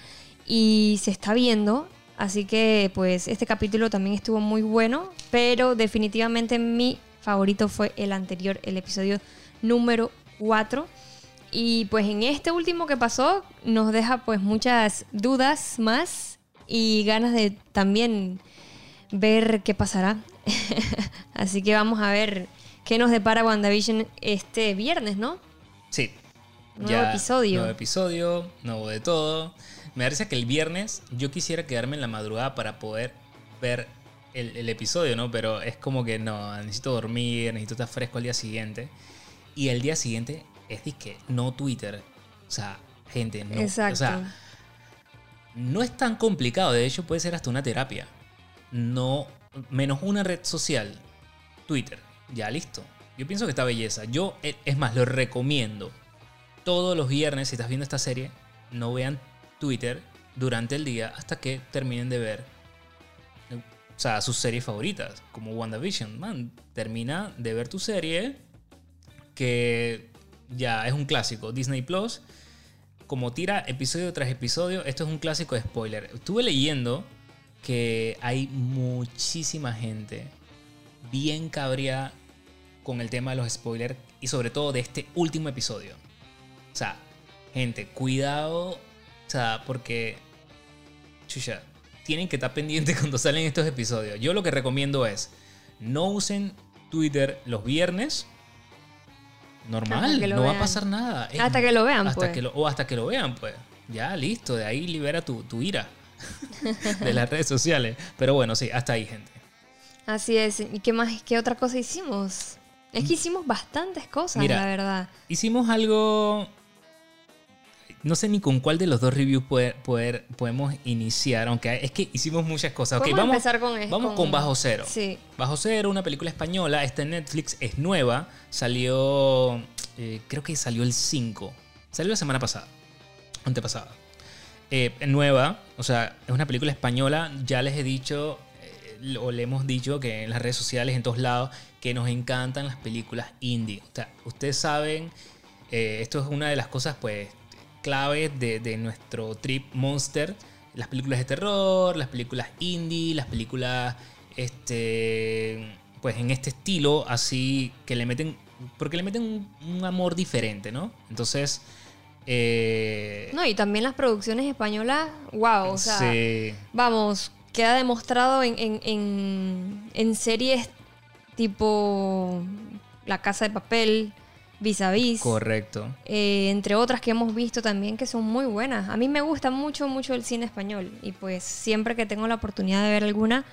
y se está viendo. Así que pues este capítulo también estuvo muy bueno, pero definitivamente mi favorito fue el anterior, el episodio número 4. Y pues en este último que pasó nos deja pues muchas dudas más y ganas de también ver qué pasará. Así que vamos a ver qué nos depara WandaVision este viernes, ¿no? Sí. Nuevo episodio. Nuevo episodio, nuevo de todo. Me parece que el viernes yo quisiera quedarme en la madrugada para poder ver el, el, episodio, ¿no? Pero es como que no, necesito dormir, necesito estar fresco al día siguiente. Y el día siguiente es de que no Twitter. O sea, gente, no. Exacto. O sea, no es tan complicado. De hecho, puede ser hasta una terapia. No, menos una red social, Twitter ya listo. Yo pienso que está belleza. Yo, eh, es más, lo recomiendo. Todos los viernes, si estás viendo esta serie, no vean Twitter durante el día hasta que terminen de ver o sea, sus series favoritas, como WandaVision. Man, termina de ver tu serie, que ya es un clásico. Disney Plus, como tira episodio tras episodio, esto es un clásico de spoiler. Estuve leyendo que hay muchísima gente bien cabría con el tema de los spoilers y sobre todo de este último episodio. O sea, gente, cuidado, o sea, porque, chucha, tienen que estar pendientes cuando salen estos episodios. Yo lo que recomiendo es, no usen Twitter los viernes. Normal, no va a pasar nada. Hasta que lo vean, hasta pues. Que lo, o hasta que lo vean, pues. Ya, listo, de ahí libera tu, tu ira de las redes sociales. Pero bueno, sí, hasta ahí, gente. Así es. ¿Y qué más? ¿Qué otra cosa hicimos? Es que hicimos bastantes cosas, la verdad. Hicimos algo. No sé ni con cuál de los dos reviews poder, podemos iniciar, aunque es que hicimos muchas cosas. vamos, a empezar con Vamos con, Bajo Cero. Sí. Bajo Cero, una película española, está en Netflix, es nueva, salió, eh, creo que salió el 5, salió la semana pasada, antepasada. Eh, nueva, o sea, es una película española, ya les he dicho, o le hemos dicho que en las redes sociales, en todos lados, que nos encantan las películas indie. O sea, ustedes saben, eh, esto es una de las cosas, pues, claves de, nuestro trip Monster. Las películas de terror, las películas indie, las películas, este, pues, en este estilo, así que le meten, porque le meten un, amor diferente, ¿no? Entonces... Eh, no, y también las producciones españolas, wow, o sea, vamos, queda demostrado en, series tipo La Casa de Papel, Vis a Vis. Correcto. Eh, entre otras que hemos visto también que son muy buenas. A mí me gusta mucho, mucho el cine español. Y pues siempre que tengo la oportunidad de ver alguna,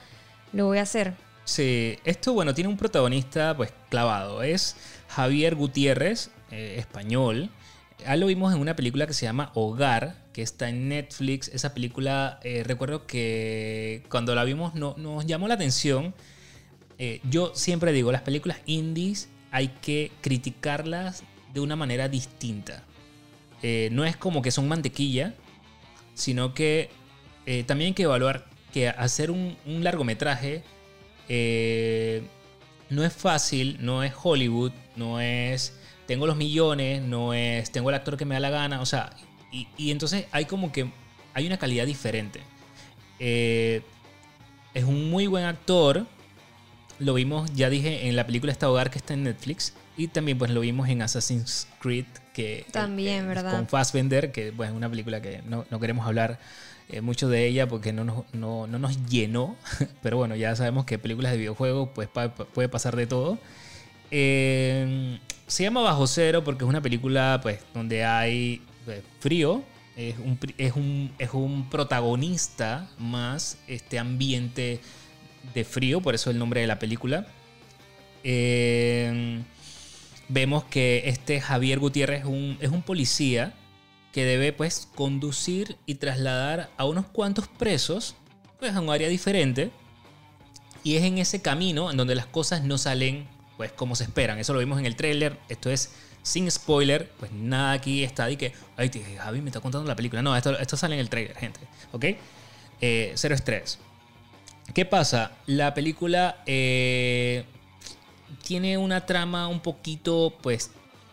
lo voy a hacer. Sí, esto bueno, tiene un protagonista pues clavado. Es Javier Gutiérrez, eh, español. Ya lo vimos en una película que se llama Hogar, está en Netflix. Esa película, eh, recuerdo que cuando la vimos no, nos llamó la atención. Eh, yo siempre digo, las películas indies hay que criticarlas de una manera distinta. Eh, no es como que son mantequilla, sino que también hay que evaluar que hacer un, un largometraje no es fácil, no es Hollywood, no es tengo los millones, no es tengo el actor que me da la gana, o sea, y, entonces hay como que hay una calidad diferente. Eh, es un muy buen actor. Lo vimos, ya dije, en la película Esta Hogar que está en Netflix. Y también pues lo vimos en Assassin's Creed, que también, ¿verdad? Con Fassbender, que pues, es una película que no, queremos hablar eh, mucho de ella porque no nos, no, nos llenó. Pero bueno, ya sabemos que películas de videojuegos pues puede pasar de todo. Eh, se llama Bajo Cero porque es una película pues donde hay eh, frío, es un, es, un, es un, protagonista más este ambiente de frío, por eso el nombre de la película. Eh, vemos que este Javier Gutiérrez es un, es un policía que debe pues conducir y trasladar a unos cuantos presos pues a un área diferente y es en ese camino en donde las cosas no salen pues como se esperan. Eso lo vimos en el tráiler, esto es sin spoiler, pues nada aquí está de que, ay, Javi me está contando la película. No, esto, esto sale en el trailer, gente. ¿Ok? Eh, cero estrés. ¿Qué pasa? La película eh, tiene una trama un poquito, pues,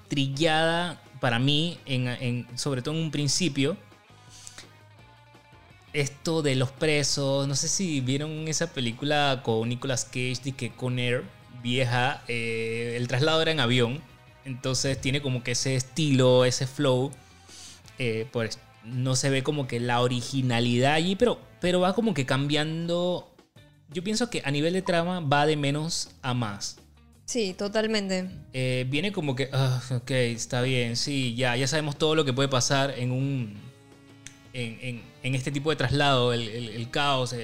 trillada para mí, en, sobre todo en un principio. Esto de los presos, no sé si vieron esa película con Nicolas Cage, de que con Air, vieja, eh, el traslado era en avión entonces tiene como que ese estilo, ese flow. Eh, pues no se ve como que la originalidad allí, pero, pero va como que cambiando. Yo pienso que a nivel de trama va de menos a más. Sí, totalmente. Eh, viene como que, ah, ok, está bien, sí, ya, ya sabemos todo lo que puede pasar en un. En, este tipo de traslado, el, caos,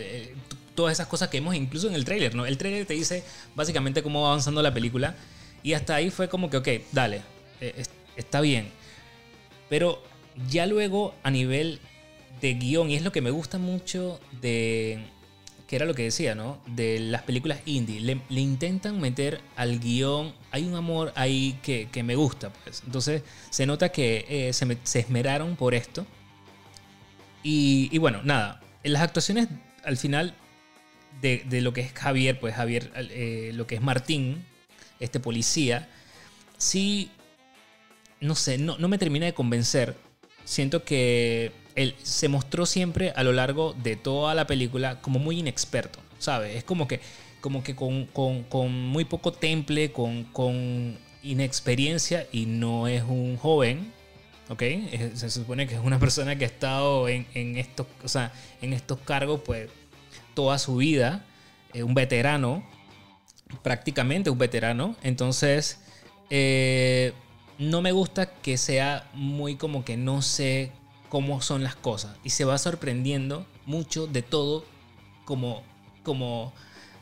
todas esas cosas que vemos incluso en el trailer, ¿no? El trailer te dice básicamente cómo va avanzando la película y hasta ahí fue como que, ok, dale, eh, está bien. Pero ya luego a nivel de guion, y es lo que me gusta mucho de, que era lo que decía, ¿no? De las películas indie, le, intentan meter al guion, hay un amor ahí que, me gusta, pues. Entonces se nota que eh, se, esmeraron por esto. Y, y bueno, nada, en las actuaciones al final de, de lo que es Javier, pues Javier, eh, lo que es Martín, este policía, sí, no sé, no, no me termina de convencer. Siento que él se mostró siempre a lo largo de toda la película como muy inexperto, ¿sabes? Es como que, como que con, con- con muy poco temple, con, con inexperiencia y no es un joven, ¿ok? Se supone que es una persona que ha estado en, en estos, o sea, en estos cargos pues toda su vida, eh, un veterano, prácticamente un veterano, entonces eh, no me gusta que sea muy como que no sé cómo son las cosas y se va sorprendiendo mucho de todo como, como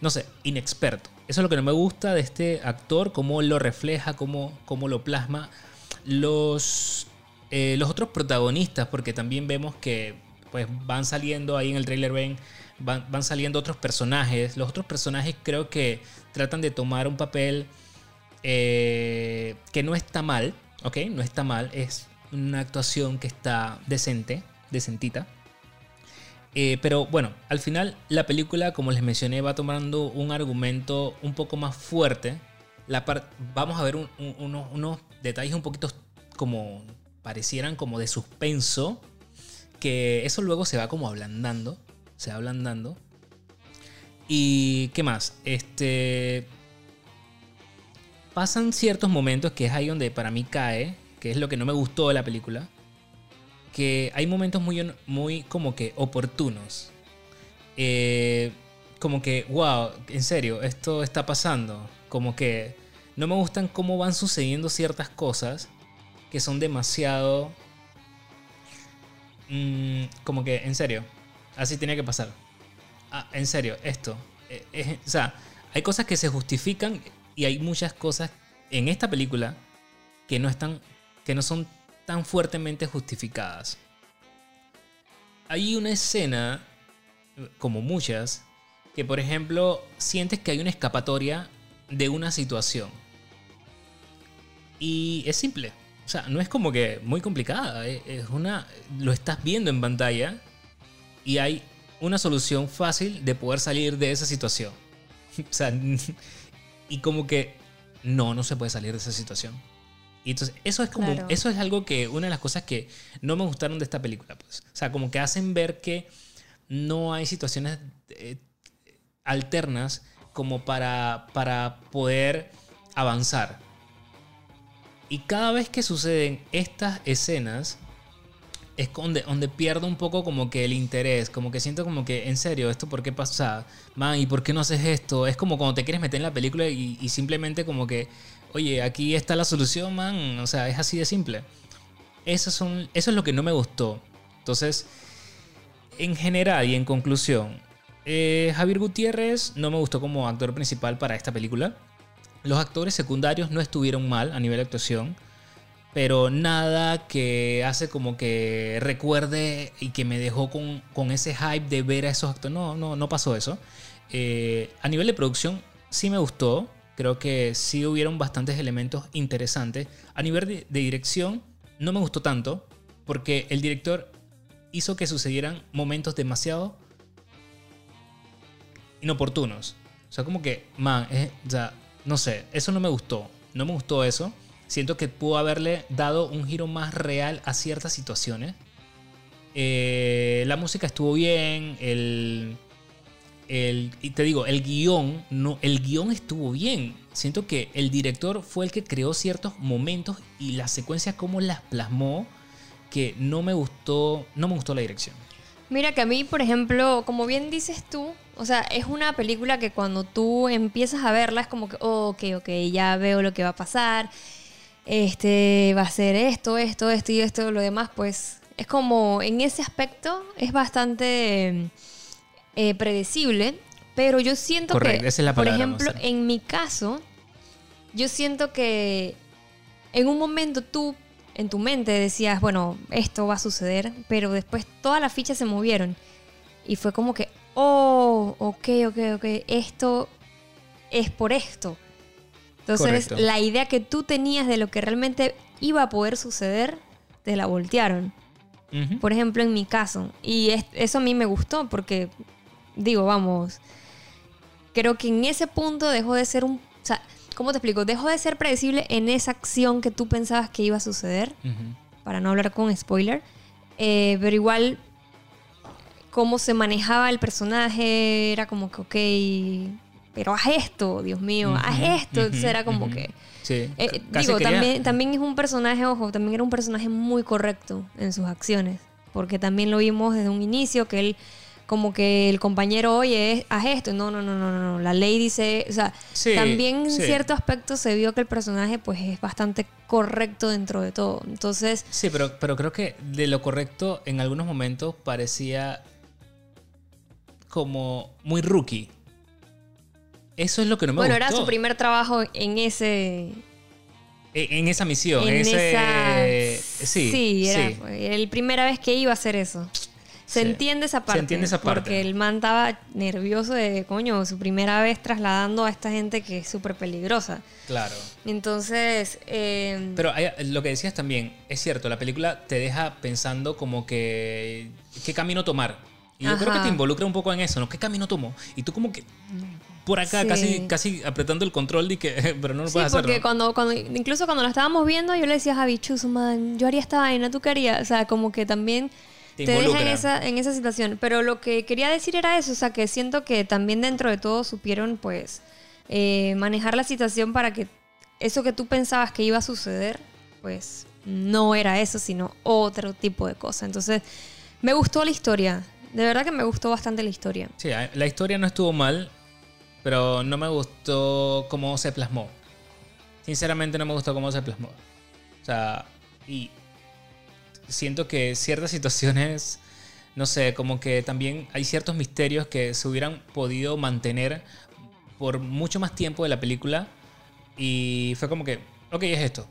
no sé, inexperto. Eso es lo que no me gusta de este actor, cómo lo refleja, cómo, cómo lo plasma. Los, eh, los otros protagonistas, porque también vemos que pues, van saliendo ahí en el trailer, ven, van, saliendo otros personajes. Los otros personajes creo que tratan de tomar un papel eh, que no está mal, ¿ok? No está mal, es una actuación que está decente, decentita. Eh, pero bueno, al final la película, como les mencioné, va tomando un argumento un poco más fuerte. La vamos a ver un- unos, unos detalles un poquito como parecieran como de suspenso, que eso luego se va como ablandando, se va ablandando. Y qué más, este pasan ciertos momentos que es ahí donde para mí cae, que es lo que no me gustó de la película, que hay momentos muy, muy como que oportunos. Eh, como que, wow, en serio, esto está pasando. Como que no me gustan cómo van sucediendo ciertas cosas que son demasiado... mm, como que, en serio, así tenía que pasar. Ah, en serio, esto. eh, o sea, hay cosas que se justifican y hay muchas cosas en esta película que no están, que no son tan fuertemente justificadas. Hay una escena, como muchas, que por ejemplo sientes que hay una escapatoria de una situación. Y es simple. O sea, no es como que muy complicada. eh, Es una. Lo estás viendo en pantalla. Y hay una solución fácil de poder salir de esa situación. O sea, y como que no, no se puede salir de esa situación. Y entonces, eso es como, Claro. eso es algo que, una de las cosas que no me gustaron de esta película, pues. O sea, como que hacen ver que no hay situaciones eh, alternas como para, para poder avanzar. Y cada vez que suceden estas escenas, es donde, pierdo un poco como que el interés, como que siento como que, en serio, ¿esto por qué pasa? Man, ¿y por qué no haces esto? Es como cuando te quieres meter en la película y, y simplemente como que, oye, aquí está la solución, man, o sea, es así de simple. Eso, son, eso es lo que no me gustó. Entonces, en general y en conclusión, eh, Javier Gutiérrez no me gustó como actor principal para esta película. Los actores secundarios no estuvieron mal a nivel de actuación pero nada que hace como que recuerde y que me dejó con, con ese hype de ver a esos actores. No, no, no pasó eso. Eh, a nivel de producción sí me gustó. Creo que sí hubieron bastantes elementos interesantes. A nivel de, dirección no me gustó tanto porque el director hizo que sucedieran momentos demasiado inoportunos. O sea, como que, man, es- o sea, no sé, eso no me gustó. No me gustó eso. Siento que pudo haberle dado un giro más real a ciertas situaciones. Eh, la música estuvo bien, el, el- y te digo, el guion, no, el guion estuvo bien. Siento que el director fue el que creó ciertos momentos y las secuencias como las plasmó que no me gustó, no me gustó la dirección. Mira que a mí, por ejemplo, como bien dices tú, o sea, es una película que cuando tú empiezas a verla es como que, oh, ok, ok, ya veo lo que va a pasar, este, va a ser esto, esto, esto y esto, lo demás, pues es como, en ese aspecto es bastante eh, predecible, pero yo siento Correcto, que, esa es la por ejemplo, en mi caso, yo siento que en un momento tú en tu mente decías, bueno, esto va a suceder, pero después todas las fichas se movieron y fue como que, oh, ok, ok, ok, esto es por esto. Entonces, Correcto. la idea que tú tenías de lo que realmente iba a poder suceder, te la voltearon. Por ejemplo, en mi caso. Y es- eso a mí me gustó porque, digo, vamos, creo que en ese punto dejó de ser un... O sea, ¿cómo te explico? Dejó de ser predecible en esa acción que tú pensabas que iba a suceder, para no hablar con spoiler. Eh, pero igual, cómo se manejaba el personaje, era como que, ok, pero haz esto, Dios mío, haz esto. Entonces ujú, era como que... Sí. Eh, digo, quería- también, también es un personaje, ojo, también era un personaje muy correcto en sus acciones. Porque también lo vimos desde un inicio, que él, como que el compañero, oye, haz esto. No, no, no, no, no, no. La ley dice, o sea, Sí, también en sí. cierto aspecto se vio que el personaje, pues, es bastante correcto dentro de todo. Entonces, Sí, pero, pero creo que de lo correcto en algunos momentos parecía como muy rookie. Eso es lo que no me bueno, gustó. era su primer trabajo en ese. En, en esa misión, en ese... esa. Sí, era sí. la primera vez que iba a hacer eso. Se Sí. entiende esa Se parte. entiende esa parte. Porque el man estaba nervioso de, coño, su primera vez trasladando a esta gente que es súper peligrosa. Claro. Entonces, eh, Pero hay- lo que decías también, es cierto, la película te deja pensando como que qué camino tomar. Y yo creo que te involucra un poco en eso, ¿no? ¿Qué camino tomo? Y tú como que por acá Sí. casi, casi apretando el control de que, pero no lo sí, puedes hacer. porque ¿no? cuando, cuando, incluso cuando lo estábamos viendo, yo le decía a Javi, man, yo haría esta vaina, tú querías. O sea, como que también Te te, deja en esa, en esa situación. Pero lo que quería decir era eso, o sea, que siento que también dentro de todo supieron, pues, eh, manejar la situación para que eso que tú pensabas que iba a suceder, pues, no era eso, sino otro tipo de cosa. Entonces, me gustó la historia. De verdad que me gustó bastante la historia. Sí, la historia no estuvo mal, pero no me gustó cómo se plasmó. Sinceramente no me gustó cómo se plasmó. O sea, y siento que ciertas situaciones, no sé, como que también hay ciertos misterios que se hubieran podido mantener por mucho más tiempo de la película y fue como que, ok, es esto.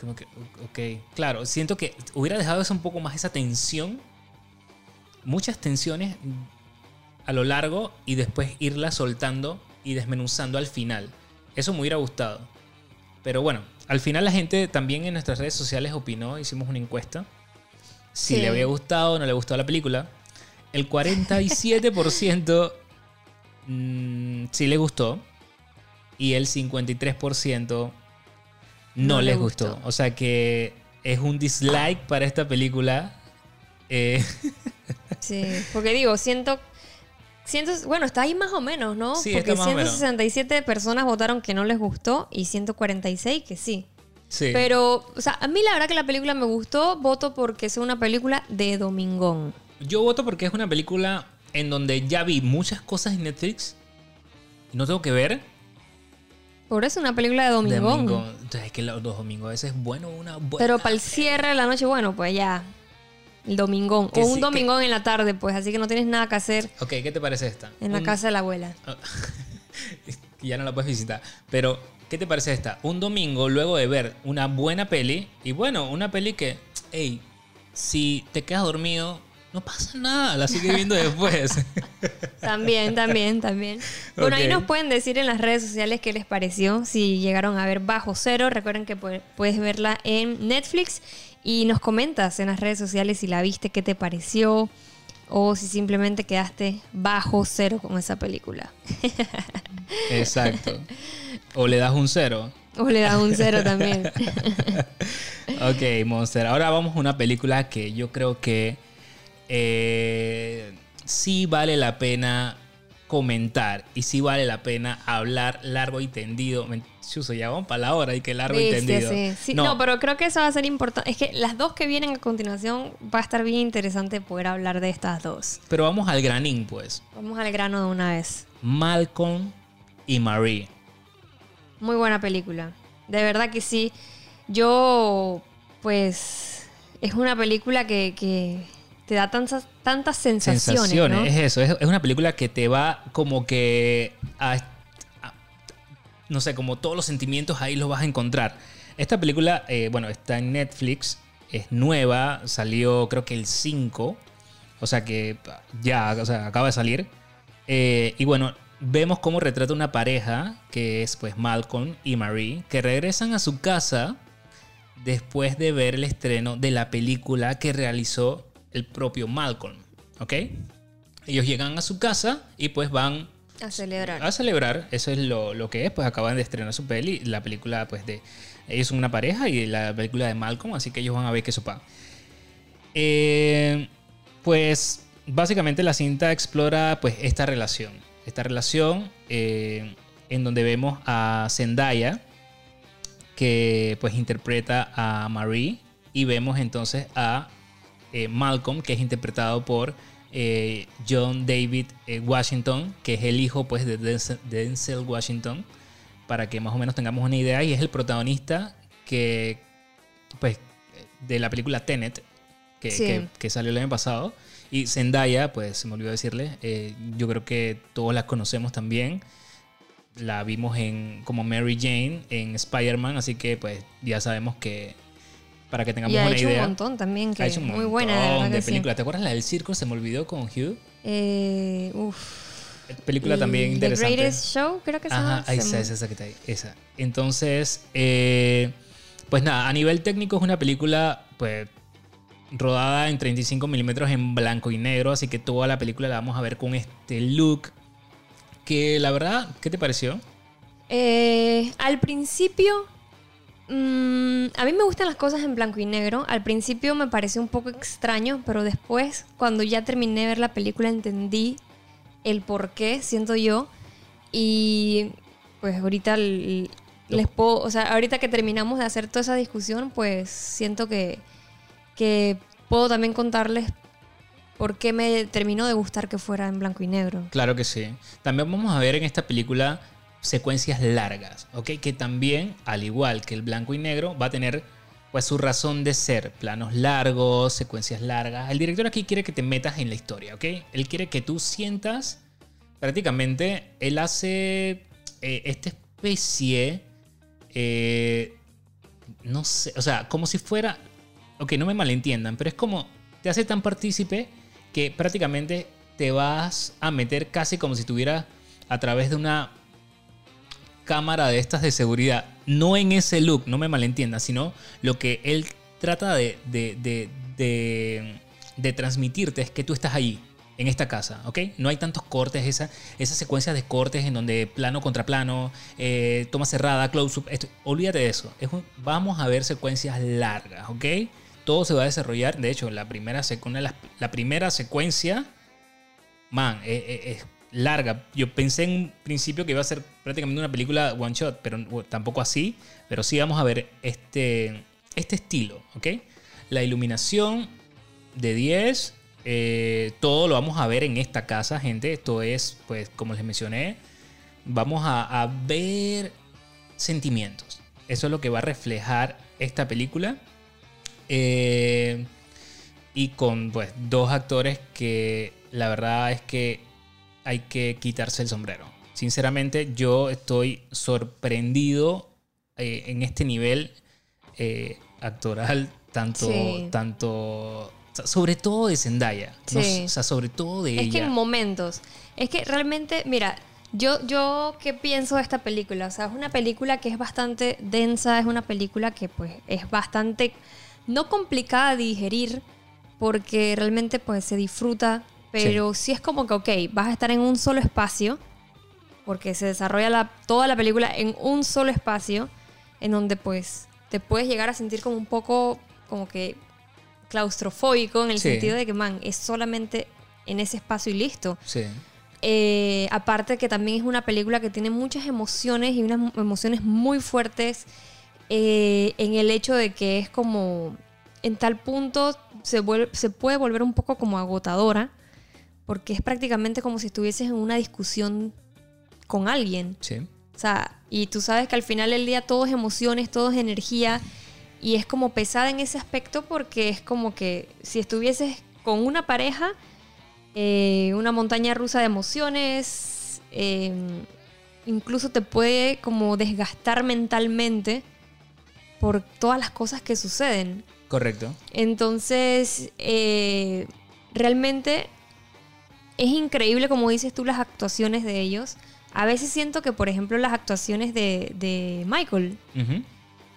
Como que, ok, claro, siento que hubiera dejado eso un poco más esa tensión, muchas tensiones a lo largo y después irla soltando y desmenuzando al final. Eso me hubiera gustado. Pero bueno, al final la gente también en nuestras redes sociales opinó, hicimos una encuesta. Si Sí. le había gustado o no le gustó la película. El 47% mm, sí le gustó y el 53% no, No le les gustó. gustó. O sea que es un dislike para esta película. Eh, Sí, porque digo, siento, siento, bueno, está ahí más o menos, ¿no? Sí, porque está más o menos. 167 personas votaron que no les gustó y 146 que sí. sí. Pero, o sea, a mí la verdad que la película me gustó, voto porque es una película de Domingón. Yo voto porque es una película en donde ya vi muchas cosas en Netflix y no tengo que ver. Por eso es una película de Domingón. Domingo. Entonces, es que los domingos a veces es bueno una buena. Pero para el cierre de la noche, bueno, pues ya. El domingón. Que o sí, un que- domingón en la tarde, pues. Así que no tienes nada que hacer Ok, ¿qué te parece esta? en la Un- casa de la abuela. ya no la puedes visitar. Pero, ¿qué te parece esta? Un domingo luego de ver una buena peli. Y bueno, una peli que, hey, si te quedas dormido, no pasa nada. La sigues viendo después. También, también, también. Bueno, ahí nos pueden decir en las redes sociales qué les pareció. Si llegaron a ver Bajo Cero, recuerden que pu- puedes verla en Netflix y nos comentas en las redes sociales si la viste, qué te pareció o si simplemente quedaste bajo cero con esa película. Exacto. O le das un cero. O le das un cero también. Ok, Monster. Ahora vamos a una película que yo creo que eh, sí vale la pena comentar y sí vale la pena hablar largo y tendido. Chuso, ya vamos para la hora y que largo y tendido. sí. Sí, no. pero creo que eso va a ser importante. Es que las dos que vienen a continuación va a estar bien interesante poder hablar de estas dos. pero vamos al granín, pues. Vamos al grano de una vez. Malcolm y Marie. Muy buena película. De verdad que sí. Yo, pues, es una película que, que te da tantas, tantas sensaciones. Sensaciones, ¿no? es eso. Es, es una película que te va como que a, a- no sé, como todos los sentimientos ahí los vas a encontrar. Esta película, eh, bueno, está en Netflix, es nueva, salió creo que el 5, o sea que ya, o sea, acaba de salir. Eh, y bueno, vemos cómo retrata una pareja, que es pues Malcolm y Marie, que regresan a su casa después de ver el estreno de la película que realizó el propio Malcolm, ¿ok? Ellos llegan a su casa y pues van A celebrar. A celebrar, eso es lo, lo que es, pues acaban de estrenar su peli, la película pues de... Ellos son una pareja y la película de Malcolm, así que ellos van a ver qué sopa. Eh, pues básicamente la cinta explora pues esta relación. Esta relación eh, en donde vemos a Zendaya, que pues interpreta a Marie, y vemos entonces a eh, Malcolm, que es interpretado por eh, John David eh, Washington, que es el hijo pues, de Denzel, de Denzel Washington, para que más o menos tengamos una idea, y es el protagonista que, pues, de la película Tenet, que, Sí. que- que salió el año pasado. Y Zendaya, pues se me olvidó decirle, eh, yo creo que todos la conocemos también. La vimos en como Mary Jane en Spider-Man, así que pues ya sabemos que para que tengamos Y ha una hecho idea. un montón también, que ha hecho un muy buena, de sí. películas. ¿Te acuerdas la del circo? Se me olvidó con Hugh. Eh, uf. Película Y también interesante. The Greatest Show, creo que se llama. Ajá, esa, esa, esa que está ahí, esa. Entonces, eh, pues nada, a nivel técnico es una película, pues, rodada en 35 milímetros en blanco y negro, así que toda la película la vamos a ver con este look. Que la verdad, ¿qué te pareció? Eh, al principio, mm, a mí me gustan las cosas en blanco y negro. Al principio me pareció un poco extraño, pero después, cuando ya terminé de ver la película, entendí el por qué, siento yo. Y pues ahorita les puedo, o sea, ahorita que terminamos de hacer toda esa discusión, pues siento que, que puedo también contarles por qué me terminó de gustar que fuera en blanco y negro. Claro que sí. También vamos a ver en esta película secuencias largas, ¿ok? Que también, al igual que el blanco y negro, va a tener pues su razón de ser. Planos largos, secuencias largas. El director aquí quiere que te metas en la historia, ¿ok? Él quiere que tú sientas, prácticamente, él hace eh, esta especie, eh, no sé, o sea, como si fuera, ok, no me malentiendan, pero es como, te hace tan partícipe que prácticamente te vas a meter casi como si estuviera a través de una cámara de estas de seguridad. No en ese look, no me malentiendan, sino lo que él trata de, de, de, de- transmitirte es que tú estás ahí, en esta casa, ¿ok? No hay tantos cortes, esa, esas secuencias de cortes en donde plano contra plano, eh, toma cerrada, close-up, olvídate de eso. Vamos a ver secuencias largas, ¿ok? Todo se va a desarrollar, de hecho, la primera, las- la primera secuencia man, eh, eh, es, larga. Yo pensé en un principio que iba a ser prácticamente una película one shot, pero tampoco así. Pero sí vamos a ver este, este estilo, ¿ok? La iluminación de 10, eh, todo lo vamos a ver en esta casa, gente. Esto es, pues, como les mencioné, vamos a, a ver sentimientos. Eso es lo que va a reflejar esta película. Eh, y con pues dos actores que la verdad es que hay que quitarse el sombrero. Sinceramente yo estoy sorprendido eh, en este nivel eh, actoral, tanto, Sí. tanto, sobre todo de Zendaya, ¿no? Sí. o sea, sobre todo de Es que ella. en momentos. Es que realmente, mira, yo, yo qué pienso de esta película. O sea, es una película que es bastante densa, es una película que pues es bastante no complicada de digerir porque realmente pues se disfruta, pero sí, es como que, ok, vas a estar en un solo espacio porque se desarrolla la- toda la película en un solo espacio en donde pues te puedes llegar a sentir como un poco como que claustrofóbico en el Sí. sentido de que, man, es solamente en ese espacio y listo. Sí, Eh, aparte que también es una película que tiene muchas emociones y unas emociones muy fuertes eh, en el hecho de que es como, en tal punto se, vuelve- se puede volver un poco como agotadora, porque es prácticamente como si estuvieses en una discusión con alguien. sí. O sea, y tú sabes que al final del día todo es emociones, todo es energía y es como pesada en ese aspecto porque es como que si estuvieses con una pareja, eh, una montaña rusa de emociones, eh, incluso te puede como desgastar mentalmente por todas las cosas que suceden. Correcto. Entonces, eh, realmente es increíble, como dices tú, las actuaciones de ellos. A veces siento que, por ejemplo, las actuaciones de, de Michael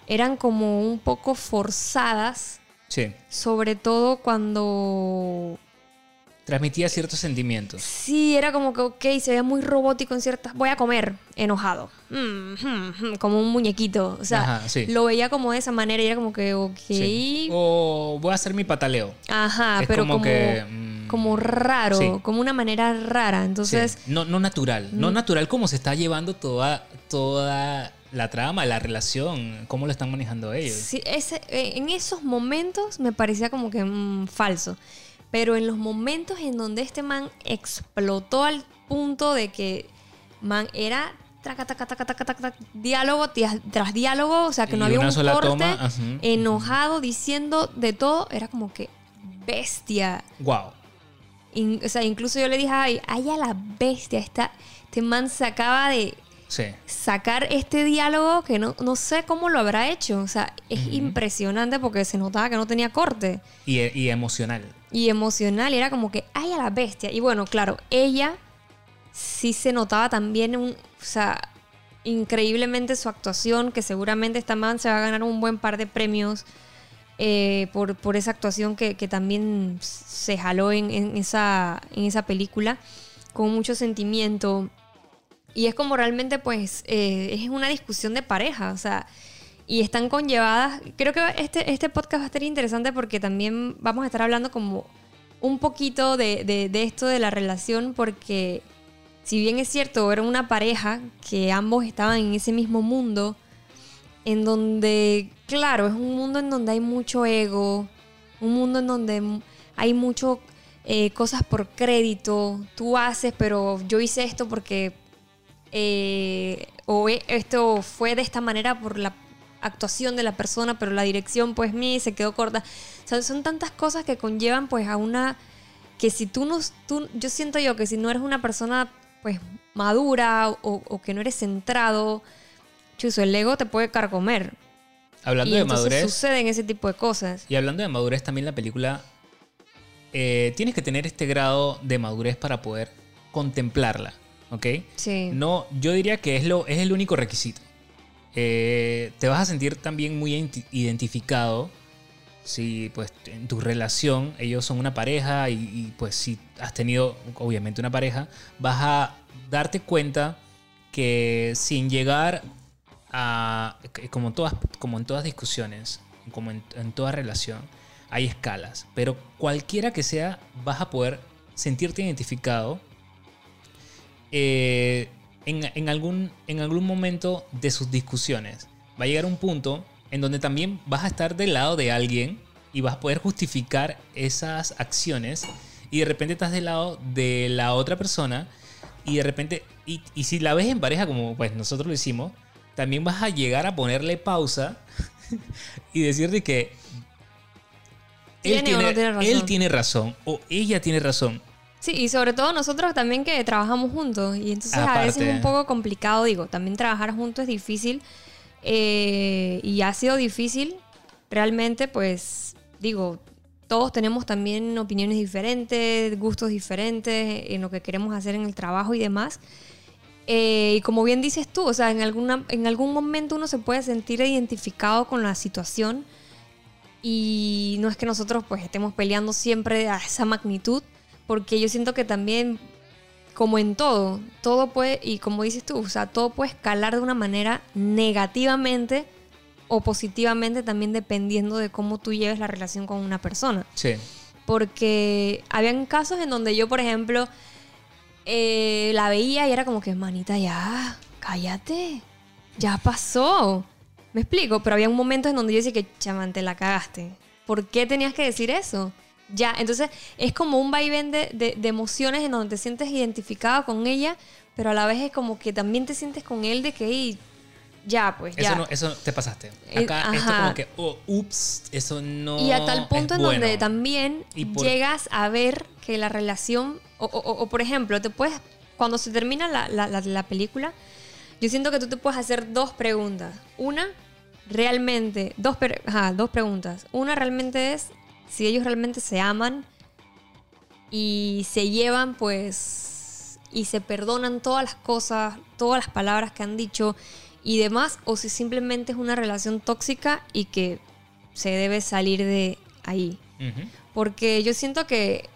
eran como un poco forzadas, Sí, sobre todo cuando transmitía ciertos sentimientos. Sí, era como que, ok, se veía muy robótico en ciertas... Voy a comer, enojado. Mm, mm, mm, como un muñequito. O sea, Ajá, sí. lo veía como de esa manera y era como que, ok. Sí. O voy a hacer mi pataleo. Ajá, Es pero como como, que, como raro, sí. como una manera rara. Entonces. No, no natural. No natural como se está llevando toda, toda la trama, la relación, cómo lo están manejando ellos. sí, ese, eh, en esos momentos me parecía como que falso. Pero en los momentos en donde este man explotó al punto de que, man, era traca, taca, taca, diálogo tras, tras diálogo, o sea, que no Y había un corte, toma, enojado, diciendo de todo, era como que bestia. Wow. In- o sea, incluso yo le dije, ay, ay a la bestia, esta, este man se acaba de Sí. sacar este diálogo que no, no sé cómo lo habrá hecho. O sea, es impresionante porque se notaba que no tenía corte. Y, y emocional. Y emocional, y era como que, ay a la bestia. Y bueno, claro, ella sí se notaba también, un, o sea, increíblemente su actuación, que seguramente esta man se va a ganar un buen par de premios eh, por, por esa actuación que, que también se jaló en, en esa, en esa película, con mucho sentimiento. Y es como realmente, pues, eh, es una discusión de pareja, o sea, y están conllevadas. Creo que este, este podcast va a estar interesante porque también vamos a estar hablando como un poquito de, de- esto de la relación, porque si bien es cierto, era una pareja que ambos estaban en ese mismo mundo, en donde, claro, es un mundo en donde hay mucho ego, un mundo en donde hay mucho eh, cosas por crédito, tú haces, pero yo hice esto porque eh, o e- esto fue de esta manera por la actuación de la persona, pero la dirección pues mí se quedó corta. O sea, son tantas cosas que conllevan pues a una que si tú no, tú, yo siento yo que si no eres una persona pues madura o, o que no eres centrado, chuzo, el ego te puede carcomer. Hablando y de madurez. suceden ese tipo de cosas. Y hablando de madurez, también la película. eh, tienes que tener este grado de madurez para poder contemplarla. ¿Ok? Sí. No, yo diría que es, lo, es el único requisito. Eh, te vas a sentir también muy identi- identificado si pues en tu relación ellos son una pareja y, y, pues si has tenido obviamente una pareja, vas a darte cuenta que sin llegar a, como, en todas, como en todas discusiones, como en, en toda relación, hay escalas, pero cualquiera que sea, vas a poder sentirte identificado eh, en, en algún, en algún momento de sus discusiones. Va a llegar un punto en donde también vas a estar del lado de alguien y vas a poder justificar esas acciones y de repente estás del lado de la otra persona y de repente, y, y si la ves en pareja como pues nosotros lo hicimos, también vas a llegar a ponerle pausa y decirte que él ¿Tiene no él tiene razón o ella tiene razón. Sí, y sobre todo nosotros también que trabajamos juntos. Y entonces a veces es un poco complicado, digo, también trabajar juntos es difícil. eh, y ha sido difícil, realmente, pues, digo, todos tenemos también opiniones diferentes, gustos diferentes en lo que queremos hacer en el trabajo y demás. Eh, y como bien dices tú, o sea, en, alguna, en algún momento uno se puede sentir identificado con la situación y no es que nosotros pues estemos peleando siempre a esa magnitud, porque yo siento que también, como en todo, todo puede, y como dices tú, o sea, todo puede escalar de una manera negativamente o positivamente también dependiendo de cómo tú lleves la relación con una persona. Sí. Porque habían casos en donde yo, por ejemplo, eh, la veía y era como que, manita, ya, cállate, ya pasó. Me explico, pero había un momento en donde yo decía que, chamante, la cagaste. ¿Por qué tenías que decir eso? Ya, entonces es como un vaivén de, de- de emociones en donde te sientes identificado con ella, pero a la vez es como que también te sientes con él de que, "Ey, ya, pues ya. Eso, no, eso te pasaste. Eh, Acá esto ajá. como que, oh, ups, eso no. Y a tal punto es en donde también Y por- llegas a ver que la relación, o, o- o, por ejemplo, te puedes, cuando se termina la, la- la- la película, yo siento que tú te puedes hacer dos preguntas. Una, realmente, dos, ajá, dos preguntas. Una realmente es si ellos realmente se aman y se llevan, pues, y se perdonan todas las cosas, todas las palabras que han dicho y demás, o si simplemente es una relación tóxica y que se debe salir de ahí. Porque yo siento que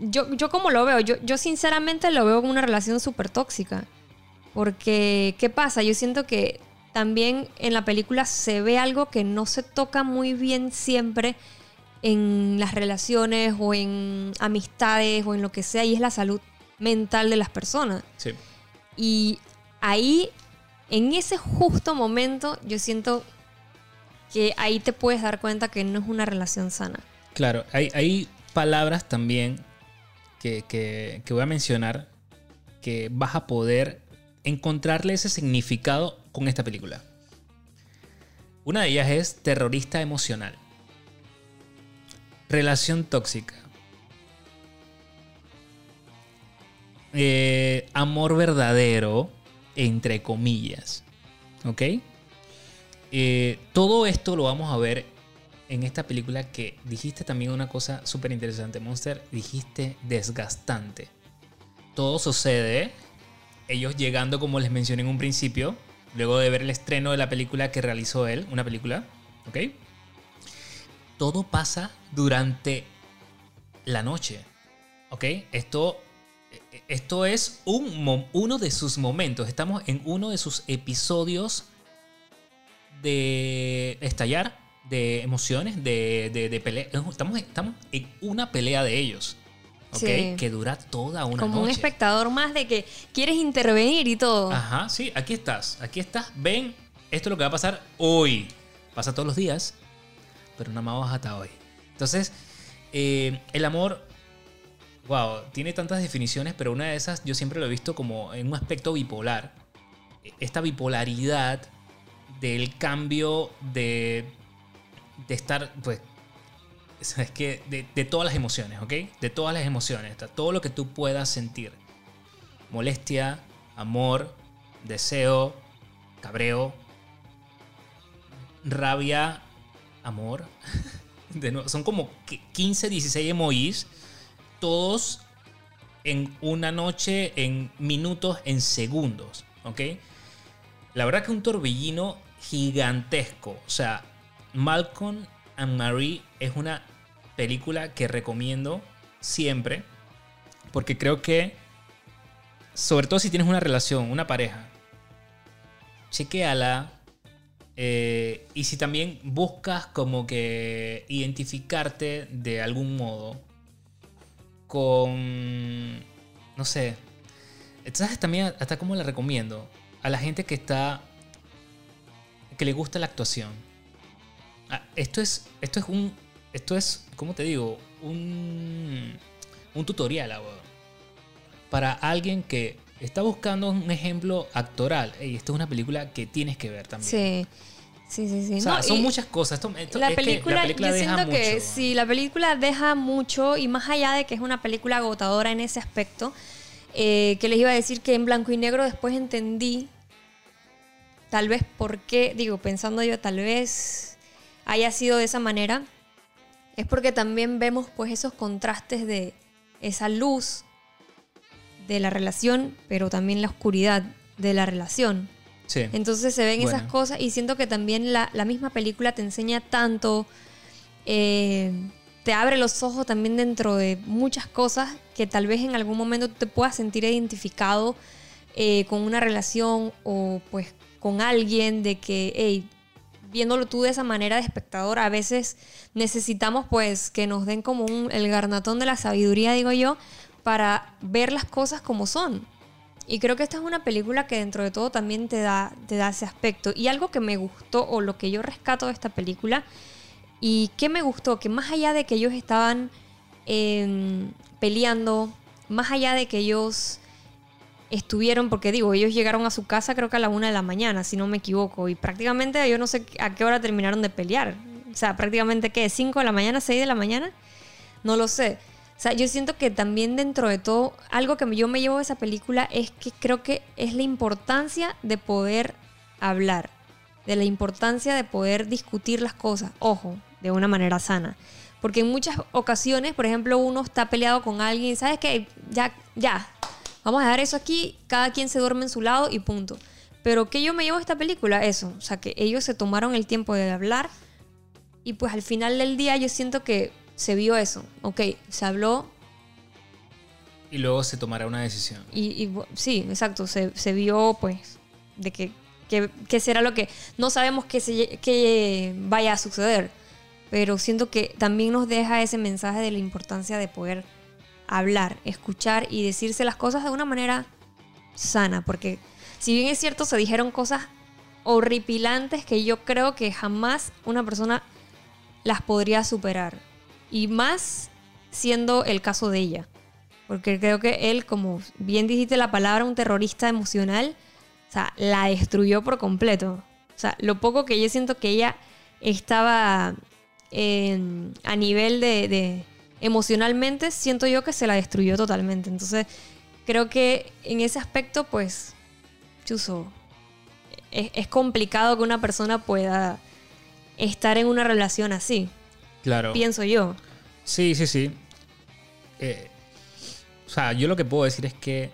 yo, yo como lo veo, yo, yo sinceramente lo veo como una relación súper tóxica. Porque, ¿qué pasa? Yo siento que también en la película se ve algo que no se toca muy bien siempre en las relaciones o en amistades o en lo que sea, y es la salud mental de las personas. Sí. Y ahí, en ese justo momento, yo siento que ahí te puedes dar cuenta que no es una relación sana. Claro, hay, hay palabras también que, que- que voy a mencionar que vas a poder encontrarle ese significado con esta película. Una de ellas es terrorista emocional. Relación tóxica. Eh, amor verdadero, entre comillas. ¿Ok? Eh, todo esto lo vamos a ver en esta película que dijiste también una cosa súper interesante, Monster. Dijiste desgastante. Todo sucede, ellos llegando, como les mencioné en un principio, luego de ver el estreno de la película que realizó él, una película, ¿ok? Todo pasa durante la noche, ¿ok? Esto, esto es un, uno de sus momentos, estamos en uno de sus episodios de estallar, de emociones, de, de, de pelea. Estamos, estamos en una pelea de ellos. ¿Ok? Sí. Que dura toda una como un espectador más de que quieres intervenir y todo. Ajá, sí, aquí estás. Aquí estás. Ven, esto es lo que va a pasar hoy. Pasa todos los días, pero nada más hasta hoy. Entonces, eh, el amor, wow, tiene tantas definiciones, pero una de esas yo siempre lo he visto como en un aspecto bipolar. Esta bipolaridad del cambio de, de estar, pues, es que de, de todas las emociones, ¿ok? De todas las emociones, todo lo que tú puedas sentir. Molestia, amor, deseo, cabreo, rabia, amor. Son como que 15, 16 emojis, todos en una noche, en minutos, en segundos, ¿ok? La verdad que un torbellino gigantesco. O sea, Malcolm and Marie es una película que recomiendo siempre. Porque creo que, sobre todo si tienes una relación, una pareja, chequeala. Eh, y si también buscas como que identificarte de algún modo con, no sé, ¿sabes también hasta cómo la recomiendo? A la gente que está, que le gusta la actuación. Ah, esto es, esto es un, esto es, ¿cómo te digo? Un, un tutorial, abogado. Para alguien que está buscando un ejemplo actoral. Ey, esto es una película que tienes que ver también. Sí, sí, sí. sí. O sea, No, son y muchas cosas. Esto- esto- la, es que película, yo deja siento que mucho. sí, la película deja mucho y más allá de que es una película agotadora en ese aspecto, eh, que les iba a decir que en blanco y negro después entendí tal vez por qué, digo, pensando yo, tal vez haya sido de esa manera, es porque también vemos pues esos contrastes de esa luz de la relación, pero también la oscuridad de la relación. Sí. Entonces se ven esas cosas y siento que también la, la misma película te enseña tanto, eh, te abre los ojos también dentro de muchas cosas que tal vez en algún momento te puedas sentir identificado eh, con una relación o pues con alguien de que, hey, viéndolo tú de esa manera de espectador, a veces necesitamos pues que nos den como un, el garnatón de la sabiduría, digo yo, para ver las cosas como son. Y creo que esta es una película que dentro de todo también te da, te da ese aspecto. Y algo que me gustó o lo que yo rescato de esta película y que me gustó, que más allá de que ellos estaban em, peleando, más allá de que ellos estuvieron, porque digo, ellos llegaron a su casa creo que a la una de la mañana, si no me equivoco, y prácticamente yo no sé a qué hora terminaron de pelear. O sea, prácticamente qué, 5 de la mañana, 6 de la mañana, no lo sé. O sea, yo siento que también dentro de todo, algo que yo me llevo de esa película es que creo que es la importancia de poder hablar, de la importancia de poder discutir las cosas, ojo, de una manera sana. Porque en muchas ocasiones, por ejemplo, uno está peleado con alguien, ¿sabes qué? Ya, ya, vamos a dejar eso aquí, cada quien se duerme en su lado y punto. Pero ¿qué yo me llevo de esta película? Eso, o sea, que ellos se tomaron el tiempo de hablar y pues al final del día yo siento que se vio eso. Ok, se habló, Y luego se tomará una decisión. Y, sí, exacto, se, se vio pues de que, que, que será lo que no sabemos lle- que vaya a suceder, pero siento que también nos deja ese mensaje de la importancia de poder hablar, escuchar y decirse las cosas de una manera sana, porque si bien es cierto se dijeron cosas horripilantes que yo creo que jamás una persona las podría superar, y más siendo el caso de ella. Porque creo que él, como bien dijiste la palabra, un terrorista emocional, o sea, la destruyó por completo. O sea, lo poco que yo siento que ella estaba a nivel de, de- emocionalmente, siento yo que se la destruyó totalmente. Entonces, creo que en ese aspecto, pues, chuzo, es, es complicado que una persona pueda estar en una relación así, Claro. pienso yo. Sí, sí, sí. Eh, o sea, yo lo que puedo decir es que.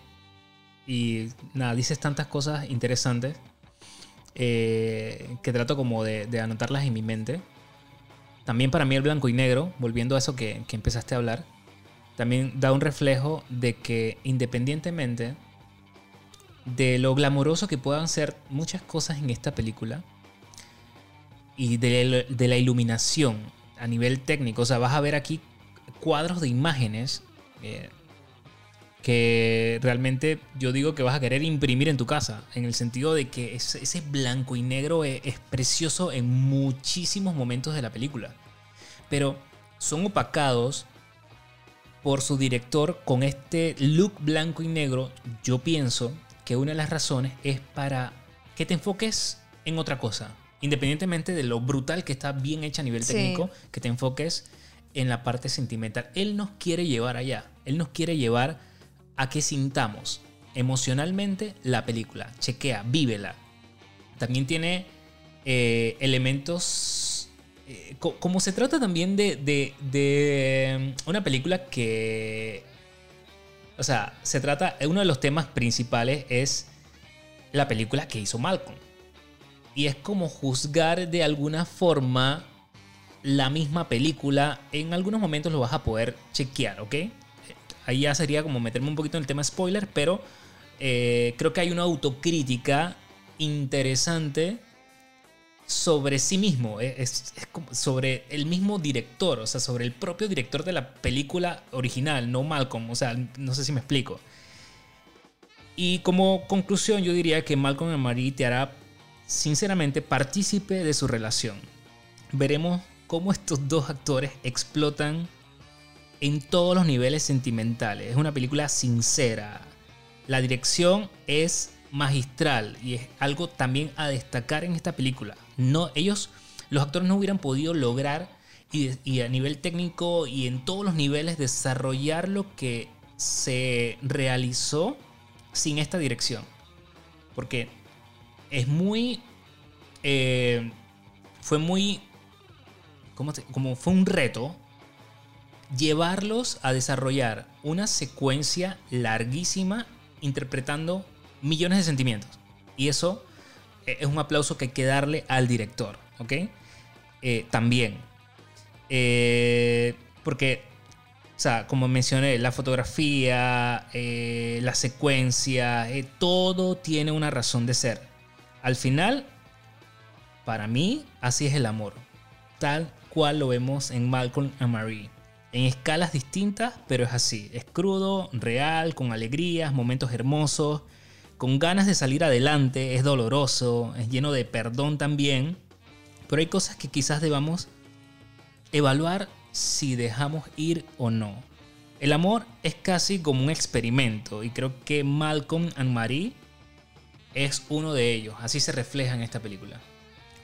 Y nada, dices tantas cosas interesantes eh, que trato como de, de anotarlas en mi mente. También para mí el blanco y negro, volviendo a eso que, que empezaste a hablar, también da un reflejo de que independientemente de lo glamoroso que puedan ser muchas cosas en esta película y de, de la iluminación a nivel técnico, o sea, vas a ver aquí cuadros de imágenes eh, que realmente yo digo que vas a querer imprimir en tu casa, en el sentido de que ese, blanco y negro es precioso en muchísimos momentos de la película, pero son opacados por su director con este look blanco y negro. Yo pienso que una de las razones es para que te enfoques en otra cosa, independientemente de lo brutal que está bien hecha a nivel Sí. técnico, que te enfoques en la parte sentimental. Él nos quiere llevar allá, él nos quiere llevar a que sintamos emocionalmente la película. Chequea, vívela. También tiene eh, elementos. eh, co- como se trata también de, de- de mm, una película que. O sea, se trata. Uno de los temas principales es la película que hizo Malcolm. Y es como juzgar de alguna forma la misma película. En algunos momentos lo vas a poder chequear, ¿ok? Ahí ya sería como meterme un poquito en el tema spoiler, pero eh, creo que hay una autocrítica interesante sobre sí mismo, es, sobre el mismo director, o sea, sobre el propio director de la película original, no Malcolm, o sea, no sé si me explico. Y como conclusión yo diría que Malcolm and Marie te hará sinceramente partícipe de su relación. Veremos cómo estos dos actores explotan en todos los niveles sentimentales. Es una película sincera. La dirección es magistral y es algo también a destacar en esta película. No, ellos, los actores no hubieran podido lograr y, y a nivel técnico y en todos los niveles desarrollar lo que se realizó sin esta dirección. Porque es muy... eh, fue muy... ¿cómo como fue un reto llevarlos a desarrollar una secuencia larguísima interpretando millones de sentimientos. Y eso eh, es un aplauso que hay que darle al director, ¿ok? Eh, también. Porque, o sea, como mencioné, la fotografía, la secuencia, todo tiene una razón de ser. Al final, para mí, así es el amor. Tal cual lo vemos en Malcolm and Marie. En escalas distintas, pero es así. Es crudo, real, con alegrías, momentos hermosos, con ganas de salir adelante, es doloroso, es lleno de perdón también. Pero hay cosas que quizás debamos evaluar si dejamos ir o no. El amor es casi como un experimento y creo que Malcolm and Marie es uno de ellos. Así se refleja en esta película.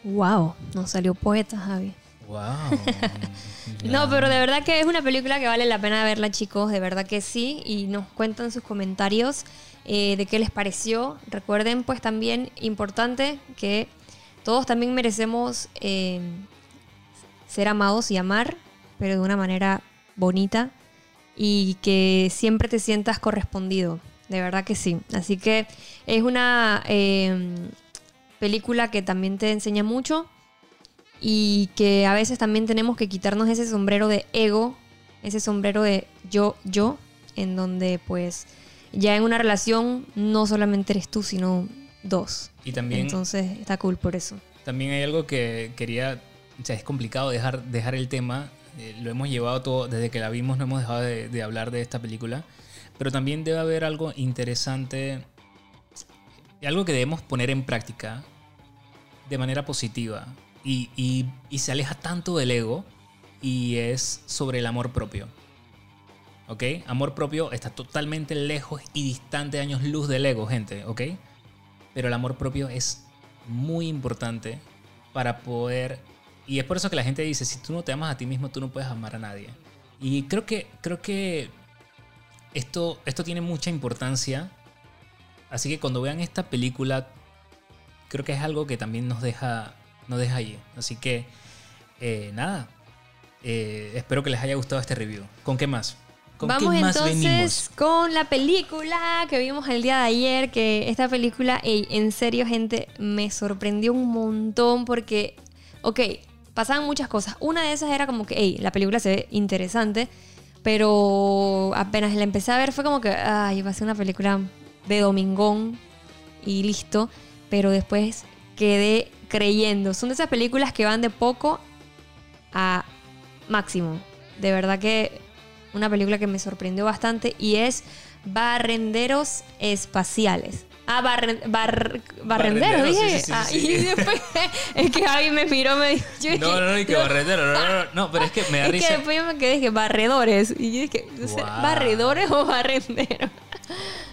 Wow, nos salió poeta, Javi. Wow. No, pero de verdad que es una película que vale la pena verla, chicos. De verdad que sí. Y nos cuentan sus comentarios eh, de qué les pareció. Recuerden, pues también importante que todos también merecemos eh, ser amados y amar, pero de una manera bonita y que siempre te sientas correspondido. De verdad que sí. Así que es una eh, película que también te enseña mucho y que a veces también tenemos que quitarnos ese sombrero de ego, ese sombrero de yo, yo, en donde pues ya en una relación no solamente eres tú, sino dos. Y también, Entonces está cool por eso. también hay algo que quería, o sea, es complicado dejar, dejar el tema, eh, lo hemos llevado todo, desde que la vimos no hemos dejado de, de hablar de esta película, pero también debe haber algo interesante, algo que debemos poner en práctica de manera positiva y se aleja tanto del ego y es sobre el amor propio. ¿Ok? Amor propio está totalmente lejos y distante de años luz del ego, gente, ¿ok? Pero el amor propio es muy importante para poder... Y es por eso que la gente dice, si tú no te amas a ti mismo, tú no puedes amar a nadie. Y creo que, creo que esto, esto tiene mucha importancia. Así que cuando vean esta película, creo que es algo que también nos deja, nos deja ahí. Así que, eh, nada. Eh, espero que les haya gustado este review. ¿Con qué más? ¿Con Vamos qué más entonces venimos? con la película que vimos el día de ayer, que esta película, ey, en serio gente, me sorprendió un montón porque, ok, pasaban muchas cosas. Una de esas era como que, hey, la película se ve interesante, pero apenas la empecé a ver fue como que, ay, va a ser una película de domingón y listo, pero después quedé creyendo. Son de esas películas que van de poco a máximo. De verdad que una película que me sorprendió bastante y es Barrenderos Espaciales. Ah, barren- bar- Barrenderos, dije. sí, sí, sí, Ah, y después es que Javi me miró, me dijo. yo dije, No, no, no, y que barrendero. No, no, no, no, pero es que me da Es que después yo me quedé dije barredores. Y yo dije. ¿barredores o barrenderos?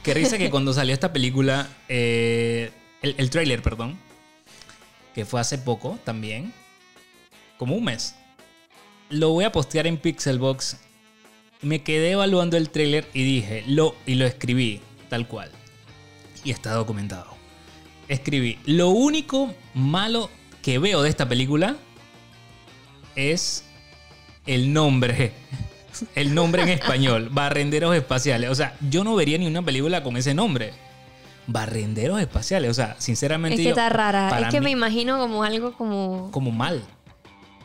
Qué risa que cuando salió esta película, eh, el, el tráiler, perdón, que fue hace poco también, como un mes, lo voy a postear en Pixelbox. Me quedé evaluando el tráiler y dije, lo, y lo escribí tal cual. Y está documentado. Escribí, lo único malo que veo de esta película es el nombre. El nombre en español, Barrenderos Espaciales. O sea, yo no vería ni una película con ese nombre. Barrenderos Espaciales. O sea, sinceramente. Es que yo- está rara. Es que mí, me imagino como algo como. Como mal.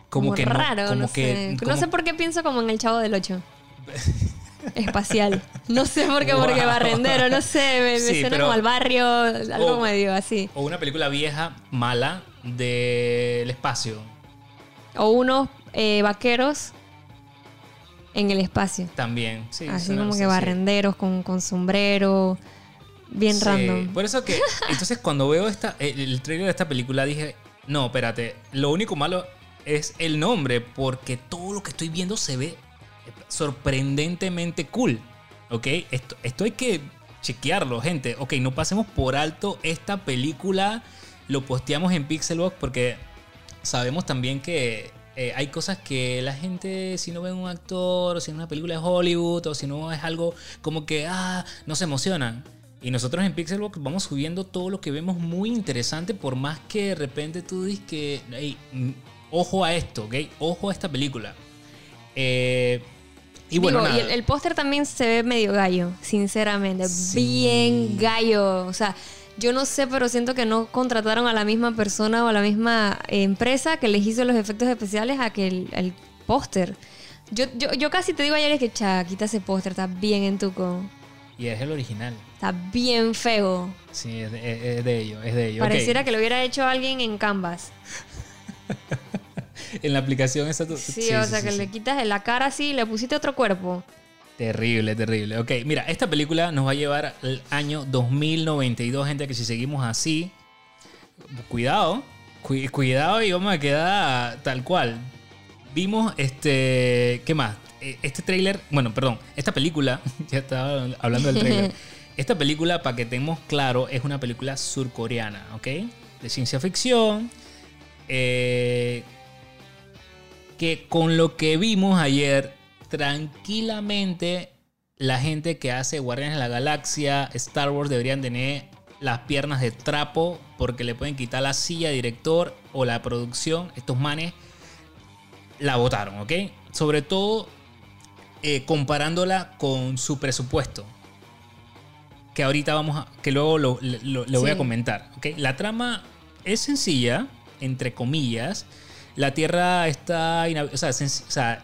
Como, Como que no- raro, como no que, sé. como- No sé por qué pienso como en el Chavo del 8. Espacial. No sé por qué, porque barrendero, no sé, me, suena pero- como al barrio, algo medio así. O una película vieja, mala, del espacio. O unos eh, vaqueros en el espacio. También. Sí, así como que sí. barrenderos con, con sombrero. Bien Sí, random. Por eso que, entonces cuando veo esta, el trailer de esta película dije, no, espérate, lo único malo es el nombre, porque todo lo que estoy viendo se ve sorprendentemente cool. ¿Ok? Esto, esto hay que chequearlo, gente. Ok, no pasemos por alto esta película. Lo posteamos en Pixelbox porque sabemos también que eh, hay cosas que la gente, si no ve un actor, o si es una película de Hollywood, o si no es algo como que, ah, no se emocionan. Y nosotros en Pixelbox vamos subiendo todo lo que vemos muy interesante, por más que de repente tú dices que, "Ey, mm, ojo a esto, ¿ok? Ojo a esta película. Eh, y bueno, Digo, y el, el póster también se ve medio gallo, sinceramente. Sí. Bien gallo. O sea, yo no sé, pero siento que no contrataron a la misma persona o a la misma empresa que les hizo los efectos especiales a que el, el póster. Yo, yo, yo casi te digo ayer es que, cha, quita ese póster, está bien en tuco. Y es el original. Está bien feo. Sí, es de, es- de ello, es de ello. Ok. Pareciera que lo hubiera hecho alguien en Canvas. En la aplicación esa... tú- Sí, o sea, que le quitas la cara así y le pusiste otro cuerpo. Terrible, terrible. Ok, mira, esta película nos va a llevar al año 2092, gente, que si seguimos así, cuidado, cu- cuidado y vamos a quedar tal cual. Vimos este, ¿qué más? Eh, Este tráiler, bueno, perdón, esta película, ya estaba hablando del tráiler. Esta película, para que tengamos claro, es una película surcoreana, ¿ok? De ciencia ficción. eh, que con lo que vimos ayer, tranquilamente la gente que hace Guardianes de la Galaxia, Star Wars deberían tener las piernas de trapo porque le pueden quitar la silla director o la producción. Estos manes la votaron, ¿ok? Sobre todo eh, comparándola con su presupuesto. Que ahorita vamos a. que luego lo, lo- lo voy a comentar. ¿ok? La trama es sencilla, entre comillas. La Tierra está. O sea, o sea,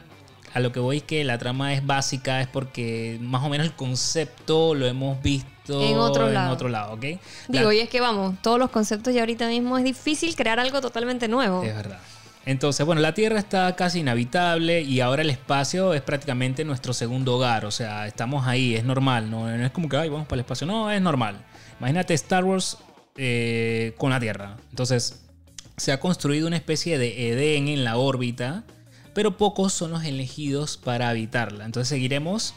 a lo que voy que la trama es básica es porque más o menos el concepto lo hemos visto En otro lado. otro lado, ¿ok? La- Digo, y es que vamos, todos los conceptos ya ahorita mismo es difícil crear algo totalmente nuevo. Es verdad. Entonces, bueno, la Tierra está casi inhabitable y ahora el espacio es prácticamente nuestro segundo hogar. O sea, estamos ahí, es normal. No, no es como que, ay, vamos para el espacio. No, es normal. Imagínate Star Wars eh, con la Tierra. Entonces, se ha construido una especie de Edén en la órbita, pero pocos son los elegidos para habitarla. Entonces, seguiremos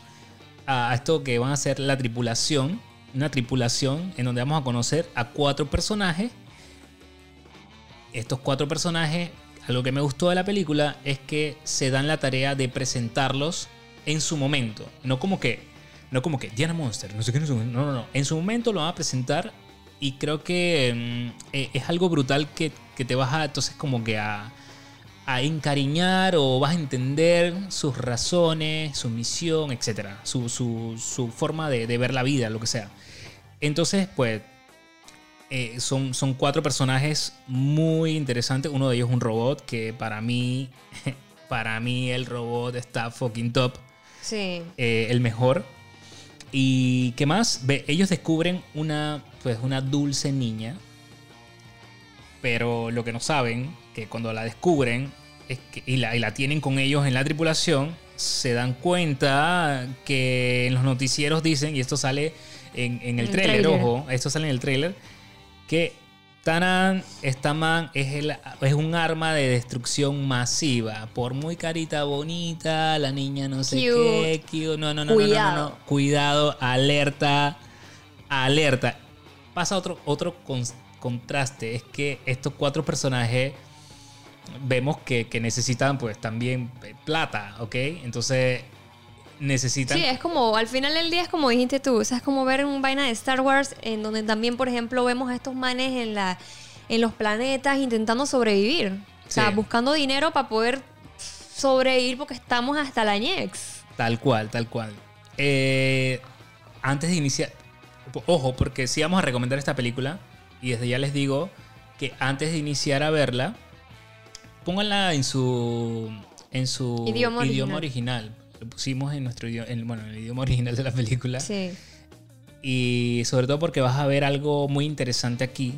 a esto que van a ser la tripulación. Una tripulación en donde vamos a conocer a cuatro personajes estos cuatro personajes, algo que me gustó de la película es que se dan la tarea de presentarlos en su momento. No como que, no como que Diana Monster, no sé qué, no, no, no. En su momento lo van a presentar y creo que mm, eh, es algo brutal que, que te vas a, entonces como que a, a encariñar o vas a entender sus razones, su misión, etc. Su, su, su forma de, de ver la vida, lo que sea. Entonces, pues, eh, son, son cuatro personajes muy interesantes. Uno de ellos es un robot que para mí, para mí el robot está fucking top. Sí. eh, el mejor. Y qué más, Ve, ellos descubren una, pues, una dulce niña. Pero lo que no saben, que cuando la descubren es que, y, la, y la tienen con ellos en la tripulación, se dan cuenta que en los noticieros dicen, y esto sale en, en el trailer, ojo, esto sale en el trailer, que Tanan, esta man, es, el- es un arma de destrucción masiva. Por muy carita bonita, la niña no sé Cute. qué, cute, no, no, no, no, no, no, Cuidado. no. Cuidado, alerta, alerta. Pasa otro, otro con- contraste, es que estos cuatro personajes vemos que, que necesitan pues también eh, plata, ¿ok? Entonces necesitan... Sí, es como, al final del día es como dijiste tú, o sea, es como ver un vaina de Star Wars en donde también, por ejemplo, vemos a estos manes en, la, en los planetas intentando sobrevivir. O sea, buscando dinero para poder sobrevivir porque estamos hasta la ñex. Tal cual, tal cual. Eh, antes de iniciar, ojo, porque si vamos a recomendar esta película, y desde ya les digo que antes de iniciar a verla, pónganla en su, en su Idioma original. Lo pusimos en nuestro idioma, en, bueno, en el idioma original de la película. Sí. Y sobre todo porque vas a ver algo muy interesante aquí,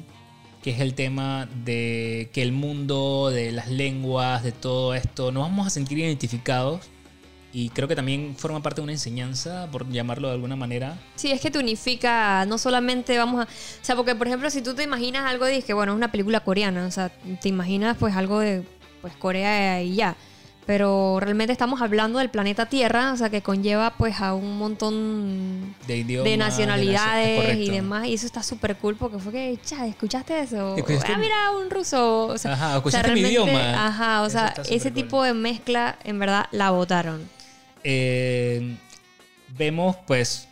que es el tema de que el mundo, de las lenguas, de todo esto, nos vamos a sentir identificados. Y creo que también forma parte de una enseñanza, por llamarlo de alguna manera. Sí, es que te unifica, no solamente vamos a... O sea, porque por ejemplo, si tú te imaginas algo de que, bueno, es una película coreana, o sea, te imaginas pues algo de pues Corea y ya. Pero realmente estamos hablando del planeta Tierra, o sea, que conlleva pues a un montón De idiomas. de nacionalidades es y demás. Y eso está súper cool porque fue que, cha, ¿escuchaste eso? ¿Escuchaste? Ah, mira, un ruso. O sea, Ajá, o sea, ¿escuchaste mi idioma? Ajá, o Eso sea, ese cool. tipo de mezcla, en verdad, la votaron. Eh, vemos, pues,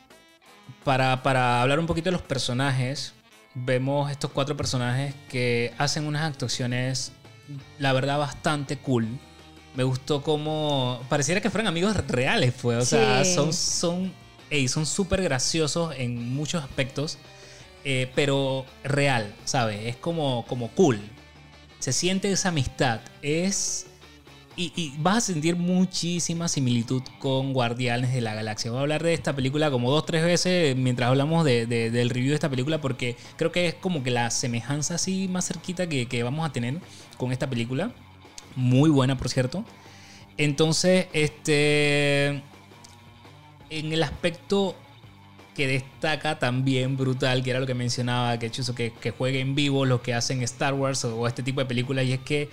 para, para hablar un poquito de los personajes, vemos estos cuatro personajes que hacen unas actuaciones, la verdad, bastante cool. Me gustó como... Pareciera que fueran amigos reales, pues. O sea, son son son súper graciosos en muchos aspectos, eh, pero real, ¿sabes? Es como, como cool. Se siente esa amistad. Es... Y, vas a sentir muchísima similitud con Guardianes de la Galaxia. Voy a hablar de esta película como dos, tres veces mientras hablamos de- de- del review de esta película porque creo que es como que la semejanza así más cerquita que, vamos a tener con esta película. Muy buena, por cierto. Entonces, este... En el aspecto que destaca también brutal, que era lo que mencionaba, que que, que juegue en vivo lo que hacen Star Wars o, este tipo de películas, y es que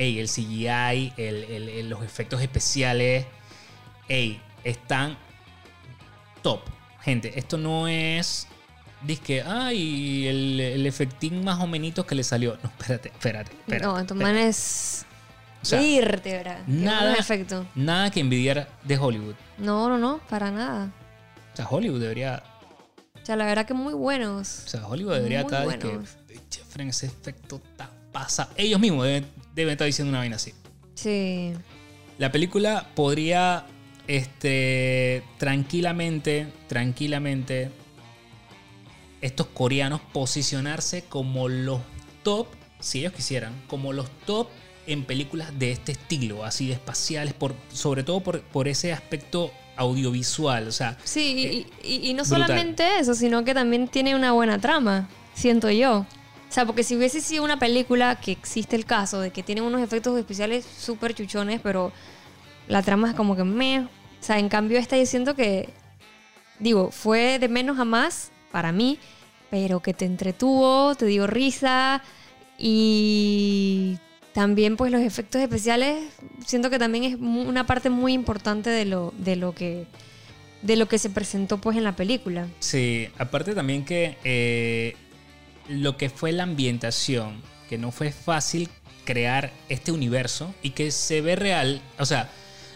ey, el CGI, el- el- el- los efectos especiales, ey, están top. Gente, esto no es. Disque, ay, el, el efectín más o menos que le salió. No, espérate, espérate. espérate no, estos espérate. manes... O sea, vértebra. Qué nada-. Nada que envidiar de Hollywood. No, no, no, para nada. O sea, Hollywood debería. O sea, la verdad que muy buenos. O sea, Hollywood debería estar. disque, buenos. "Che, Fren, ese efecto está pasa. Ellos mismos deben, deben estar diciendo una vaina así. Sí. La película podría este, tranquilamente, tranquilamente, estos coreanos posicionarse como los top, si ellos quisieran, como los top en películas de este estilo, así de espaciales, por, sobre todo por, por ese aspecto audiovisual. O sea, Sí, y- y, y no brutal. solamente eso, sino que también tiene una buena trama, siento yo. O sea, porque si hubiese sido una película que existe el caso de que tiene unos efectos especiales súper chuchones, pero la trama es como que me. O sea, en cambio, esta yo siento que, digo, fue de menos a más para mí, pero que te entretuvo, te dio risa y también pues los efectos especiales siento que también es una parte muy importante de lo, de lo que de lo que se presentó pues en la película. Sí, aparte también que eh, lo que fue la ambientación, que no fue fácil crear este universo y que se ve real, o sea,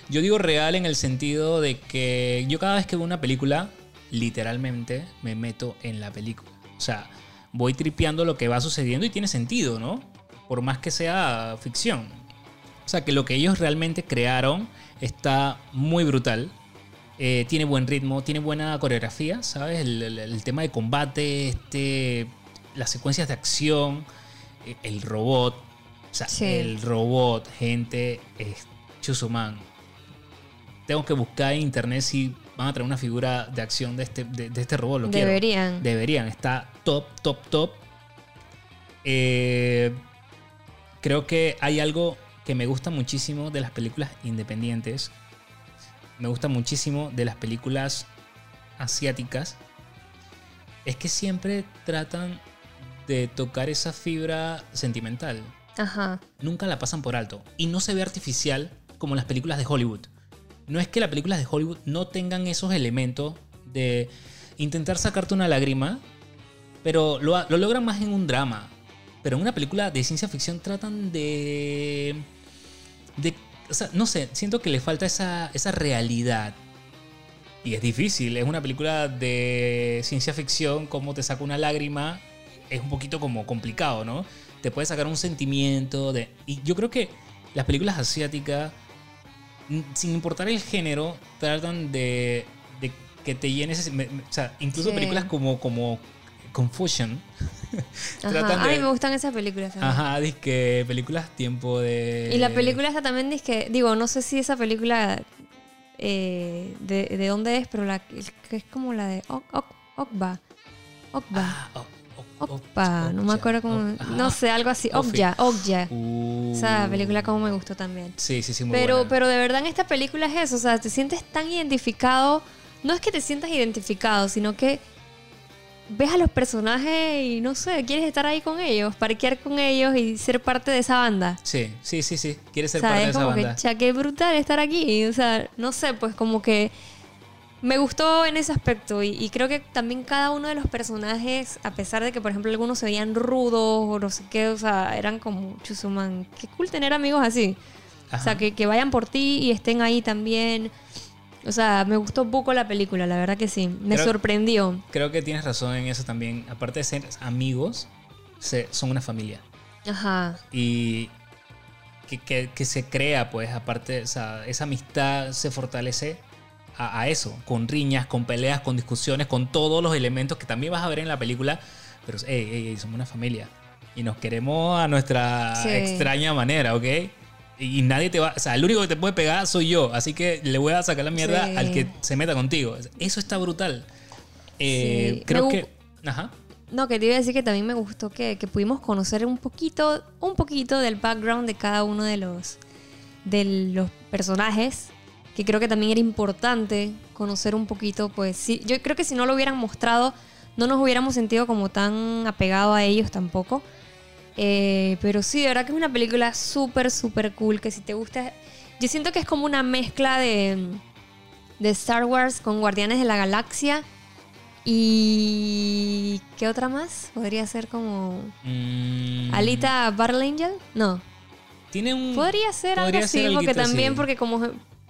yo digo real en el sentido de que yo cada vez que veo una película, literalmente me meto en la película. O sea, voy tripeando lo que va sucediendo y tiene sentido, ¿no? Por más que sea ficción. O sea, que lo que ellos realmente crearon está muy brutal. Eh, tiene buen ritmo, tiene buena coreografía, ¿sabes? El, tema de combate, este, las secuencias de acción, eh, el robot. O sea, Sí. el robot, gente, es Chusuman. Tengo que buscar en internet si van a traer una figura de acción de este, de, de este robot. Lo quiero. Deberían. Deberían, está top, top, top. Eh, creo que hay algo que me gusta muchísimo de las películas independientes. Me gusta muchísimo de las películas asiáticas. Es que siempre tratan de tocar esa fibra sentimental. Ajá. Nunca la pasan por alto. Y no se ve artificial como las películas de Hollywood. No es que las películas de Hollywood no tengan esos elementos de intentar sacarte una lágrima, pero lo, lo logran más en un drama. Pero en una película de ciencia ficción tratan de... de o sea, no sé, siento que le falta esa, esa realidad. Y es difícil, es una película de ciencia ficción, cómo te saca una lágrima, es un poquito como complicado, ¿no? Te puede sacar un sentimiento de... Y yo creo que las películas asiáticas, sin importar el género, tratan de, de que te llenes... ese- me- me- o sea, incluso Sí. películas como, como Confusion. tratan Ajá. A mí me gustan esas películas. también. Ajá, que películas tiempo de... Y la película esta también dice que, digo, no sé si esa película eh, de, de dónde es, pero la que es como la de Ok- Ok- Okba. Okba. Ah, oh, Okpa, no me acuerdo cómo. No sé, algo así. Okja, Okja. Esa película como me gustó también. Sí, sí, sí, muy Pero, buena. pero de verdad en esta película es eso, o sea, te sientes tan identificado. No es que te sientas identificado, sino que ves a los personajes y no sé, quieres estar ahí con ellos, parquear con ellos y ser parte de esa banda. Sí, sí, sí, sí. Quiere ser o sea, parte de es esa como banda. que, cha, qué brutal estar aquí. O sea, no sé, pues como que me gustó en ese aspecto. Y, y creo que también cada uno de los personajes, a pesar de que, por ejemplo, algunos se veían rudos o no sé qué, o sea, eran como chusuman. Qué cool tener amigos así. O sea, que, que vayan por ti y estén ahí también. O sea, me gustó poco la película, la verdad que sí. Me Creo- sorprendió. Creo que tienes razón en eso también. Aparte de ser amigos, se- son una familia. Ajá. Y que, que- que se crea, pues, aparte, o sea, esa amistad se fortalece a, a eso, con riñas, con peleas, con discusiones, con todos los elementos que también vas a ver en la película. Pero, hey, hey, hey, somos una familia. Y nos queremos a nuestra Sí. extraña manera, ¿ok? Y, y nadie te va, o sea, el único que te puede pegar soy yo. Así que le voy a sacar la mierda Sí. al que se meta contigo. Eso está brutal. Eh, Sí. Creo que... Ajá. No, que te iba a decir que también me gustó que, que pudimos conocer un poquito, un poquito del background de cada uno de los, de los personajes, que creo que también era importante conocer un poquito, pues sí, yo creo que si no lo hubieran mostrado, no nos hubiéramos sentido como tan apegado a ellos tampoco. Eh, pero sí, de verdad que es una película súper, súper cool, que si te gusta, yo siento que es como una mezcla de, de Star Wars con Guardianes de la Galaxia. ¿Y qué otra más? Podría ser como Mm, Alita Battle Angel. No, Tiene un... podría ser algo así, porque también, así. porque como,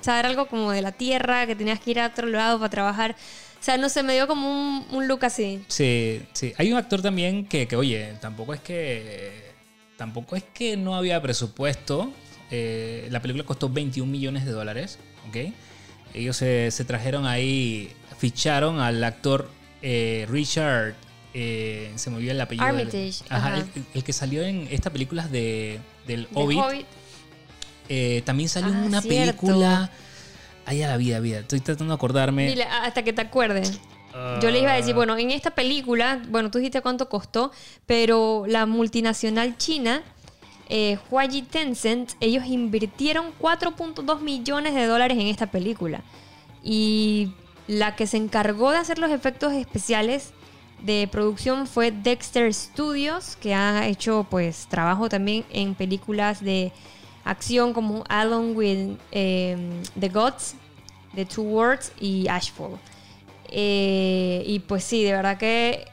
o sea, era algo como de la tierra, que tenías que ir a otro lado para trabajar. O sea, no sé, me dio como un, un look así. Sí, sí. Hay un actor también que, que, oye, tampoco es que. Tampoco es que no había presupuesto. Eh, la película costó 21 millones de dólares, ¿ok? Ellos se, se trajeron ahí, ficharon al actor eh, Richard. eh, se me olvidó el apellido. del- Armitage, Ajá, ajá. el, el que salió en estas películas de, del De Hobbit. Hobbit. Eh, también salió Ah, una cierto. película. Ay, a la vida, vida. Estoy tratando de acordarme. Dile, hasta que te acuerdes. Yo le iba a Ah. decir, bueno, en esta película, bueno, tú dijiste cuánto costó, pero la multinacional china, eh, Huayi Tencent, ellos invirtieron 4.2 millones de dólares en esta película. Y la que se encargó de hacer los efectos especiales de producción fue Dexter Studios, que ha hecho pues trabajo también en películas de acción como Along with eh, the Gods, The Two Words y Ashfall. Eh, y pues sí, de verdad que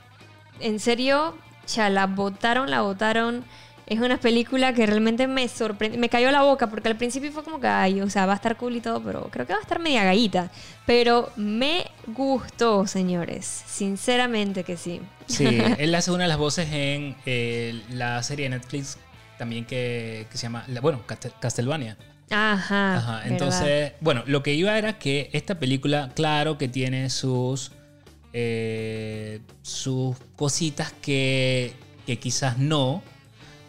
en serio, ya la votaron, la votaron. Es una película que realmente me sorprendió, me cayó la boca porque al principio fue como que, ay, o sea, va a estar cool y todo, pero creo que va a estar media gallita. Pero me gustó, señores, sinceramente que sí. Sí, él hace una de las voces en eh, la serie de Netflix también que, que se llama, la- bueno, Castlevania. Ajá. Ajá, ¿verdad? entonces, bueno, lo que iba era que esta película, claro que tiene sus, eh, sus cositas que, que quizás no,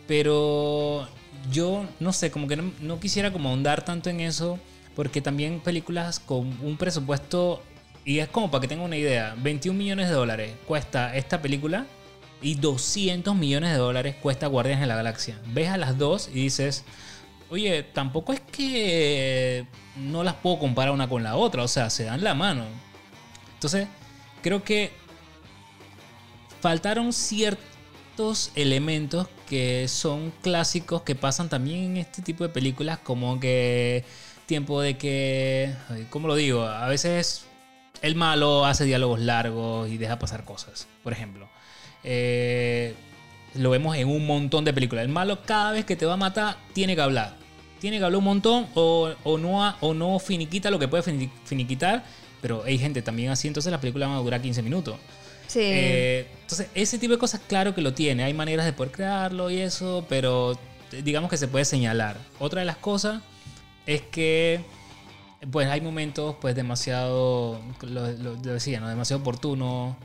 pero yo no sé, como que no, no quisiera como ahondar tanto en eso, porque también películas con un presupuesto, y es como para que tengan una idea, 21 millones de dólares cuesta esta película y 200 millones de dólares cuesta Guardianes de la Galaxia. Ves a las dos y dices, oye, tampoco es que no las puedo comparar una con la otra, o sea, se dan la mano. Entonces, creo que faltaron ciertos elementos que son clásicos que pasan también en este tipo de películas, como que tiempo de que, ¿cómo lo digo? A veces el malo hace diálogos largos y deja pasar cosas, por ejemplo. Eh, lo vemos en un montón de películas. El malo cada vez que te va a matar tiene que hablar. Tiene que hablar un montón o, o no, ha- o no finiquita lo que puede fini- finiquitar. Pero hay gente también así, entonces las películas van a durar 15 minutos. Sí. Eh, entonces, ese tipo de cosas, claro que lo tiene. Hay maneras de poder crearlo y eso, pero eh, digamos que se puede señalar. Otra de las cosas es que, pues, hay momentos, pues, demasiado, lo, lo- lo decía, ¿no? Demasiado oportuno.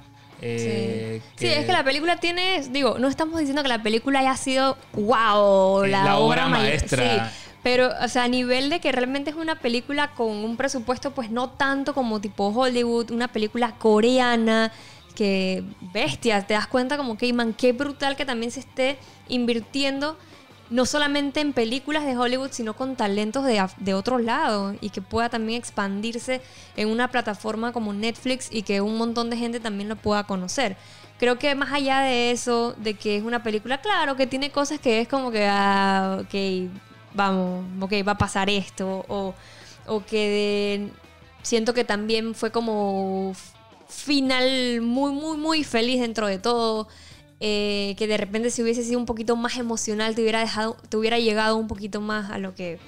Eh, Sí, es que la película tiene, digo, no estamos diciendo que la película haya sido wow, la, la obra, maestra. Sí, pero, o sea, a nivel de que realmente es una película con un presupuesto, pues no tanto como tipo Hollywood, una película coreana, que bestia, te das cuenta como que, man, qué brutal que también se esté invirtiendo no solamente en películas de Hollywood, sino con talentos de, de otros lados y que pueda también expandirse en una plataforma como Netflix y que un montón de gente también lo pueda conocer. Creo que más allá de eso, de que es una película, claro, que tiene cosas que es como que, ah, vamos, ok, va a pasar esto, o, o que siento que también fue como final muy, muy, muy feliz dentro de todo. Eh, que de repente si hubiese sido un poquito más emocional, te hubiera dejado, te hubiera llegado un poquito más a lo que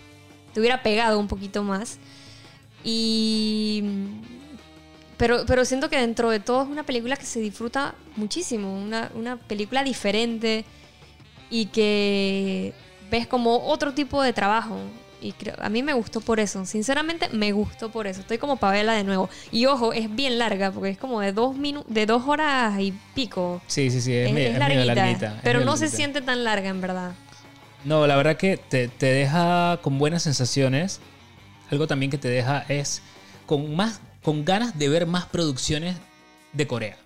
te hubiera pegado un poquito más. Y pero, pero siento que dentro de todo es una película que se disfruta muchísimo, una, una película diferente y que ves como otro tipo de trabajo. Y creo, a mí me gustó por eso, sinceramente me gustó por eso. Estoy como para verla de nuevo. Y ojo, es bien larga porque es como de dos, minu de dos horas y pico. Sí, sí, sí, es, Es, es es larguita, pero no se siente tan larga en verdad. No, la verdad que te, te deja con buenas sensaciones. Algo también que te deja es con más con ganas de ver más producciones de Corea.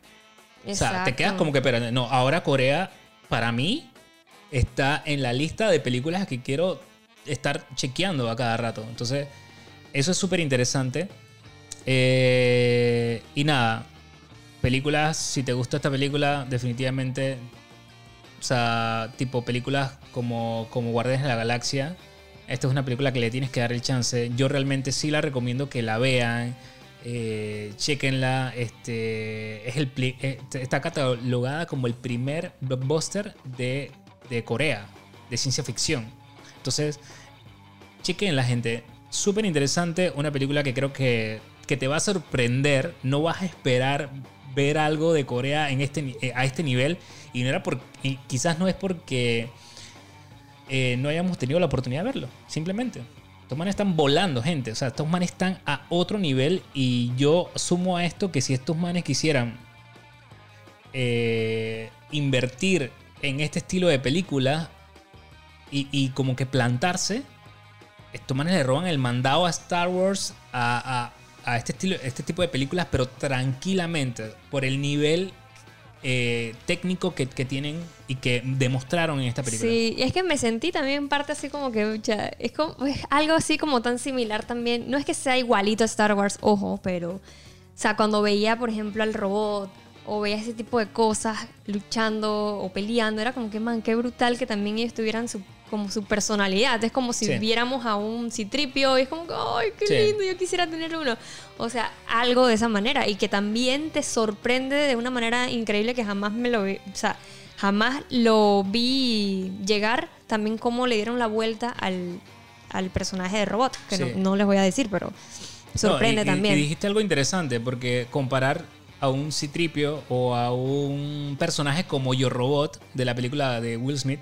O sea, te quedas como que, espérate, no, ahora Corea para mí está en la lista de películas que quiero estar chequeando a cada rato. Entonces, eso es súper interesante. Eh, y nada, películas, si te gustó esta película, definitivamente, o sea, tipo películas como, como Guardianes de la Galaxia, esta es una película que le tienes que dar el chance. Yo realmente sí la recomiendo que la vean. Eh, chequenla. Este, es el, eh, está catalogada como el primer blockbuster de, de Corea, de ciencia ficción. Entonces, chequen gente. Súper interesante. Una película que creo que, que te va a sorprender. No vas a esperar ver algo de Corea en este, eh, a este nivel. Y no era por, y quizás no es porque eh, no hayamos tenido la oportunidad de verlo. Simplemente. Estos manes están volando, gente. O sea, estos manes están a otro nivel. Y yo sumo a esto que si estos manes quisieran eh, invertir en este estilo de película y, y como que plantarse, estos manes le roban el mandado a Star Wars a, a- este, estilo, este tipo de películas, pero tranquilamente, por el nivel eh, técnico que, que tienen y que demostraron en esta película. Sí, y es que me sentí también parte así como que, es, como, es algo así como tan similar también. No es que sea igualito a Star Wars, ojo, pero, o sea, cuando veía, por ejemplo, al robot o veía ese tipo de cosas luchando o peleando, era como que, man, qué brutal que también ellos tuvieran su, como su personalidad. Es como si Sí. viéramos a un citripio y es como que, ay, qué Sí. lindo, yo quisiera tener uno. O sea, algo de esa manera y que también te sorprende de una manera increíble que jamás me lo vi, o sea, jamás lo vi llegar. También cómo le dieron la vuelta al, al personaje de robot, que no, Sí. no les voy a decir, pero sorprende No, y- y- también. Y dijiste algo interesante, porque comparar a un Citripio o a un personaje como Yo Robot de la película de Will Smith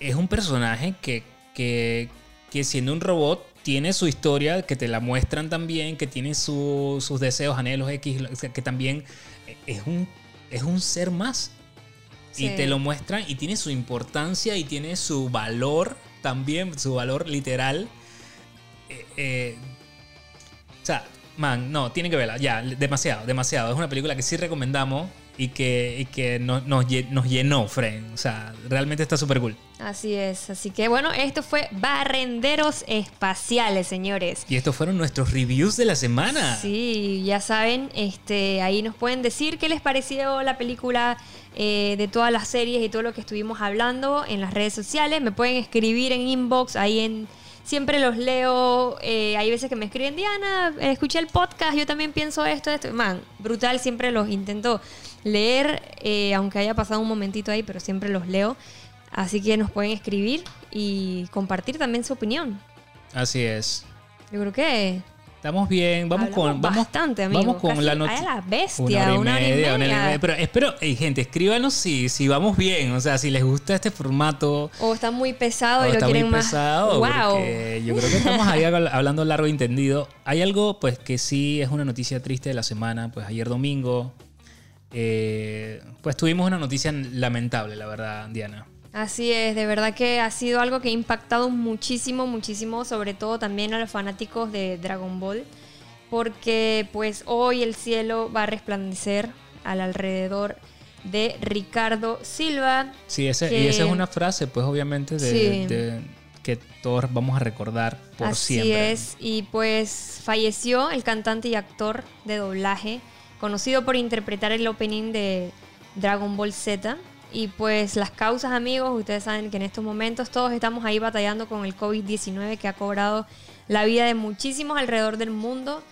es un personaje que, que, que siendo un robot tiene su historia, que te la muestran también, que tiene su- sus deseos, anhelos X, que también es un, es un ser más. Y te lo muestran y tiene su importancia y tiene su valor también, su valor literal. Eh, eh, o sea, man, no, tienen que verla. Ya, demasiado, demasiado. Es una película que sí recomendamos y que, y que nos, nos lle- nos llenó, Fren. O sea, realmente está súper cool. Así es. Así que bueno, esto fue Barrenderos Espaciales, señores. Y estos fueron nuestros reviews de la semana. Sí, ya saben, este, ahí nos pueden decir qué les pareció la película eh, de todas las series y todo lo que estuvimos hablando en las redes sociales. Me pueden escribir en inbox, ahí en... Siempre los leo, eh, hay veces que me escriben, Diana, eh, escuché el podcast, yo también pienso esto, esto. Man, brutal, siempre los intento leer, eh, aunque haya pasado un momentito ahí, pero siempre los leo. Así que nos pueden escribir y compartir también su opinión. Así es. Yo creo que Estamos bien, vamos Hablamos con vamos, bastante, amigo. vamos con Casi la noticia. la bestia, una hora y una hora y media. media. Pero espero, hey, gente, escríbanos si, si vamos bien, o sea, si les gusta este formato. O está muy pesado o y lo está muy más. pesado, wow. porque yo creo que estamos ahí habl- hablando largo y entendido. Hay algo, pues, que sí es una noticia triste de la semana. Pues ayer domingo, eh, pues tuvimos una noticia lamentable, la verdad, Diana. Así es, de verdad que ha sido algo que ha impactado muchísimo, muchísimo, sobre todo también a los fanáticos de Dragon Ball, porque pues hoy el cielo va a resplandecer al alrededor de Ricardo Silva. Sí, ese, que- y esa es una frase, pues, obviamente, de, Sí. de- que todos vamos a recordar por Así siempre. es, y pues falleció el cantante y actor de doblaje, conocido por interpretar el opening de Dragon Ball Z. Y pues las causas, amigos, ustedes saben que en estos momentos todos estamos ahí batallando con el COVID-19 que ha cobrado la vida de muchísimos alrededor del mundo.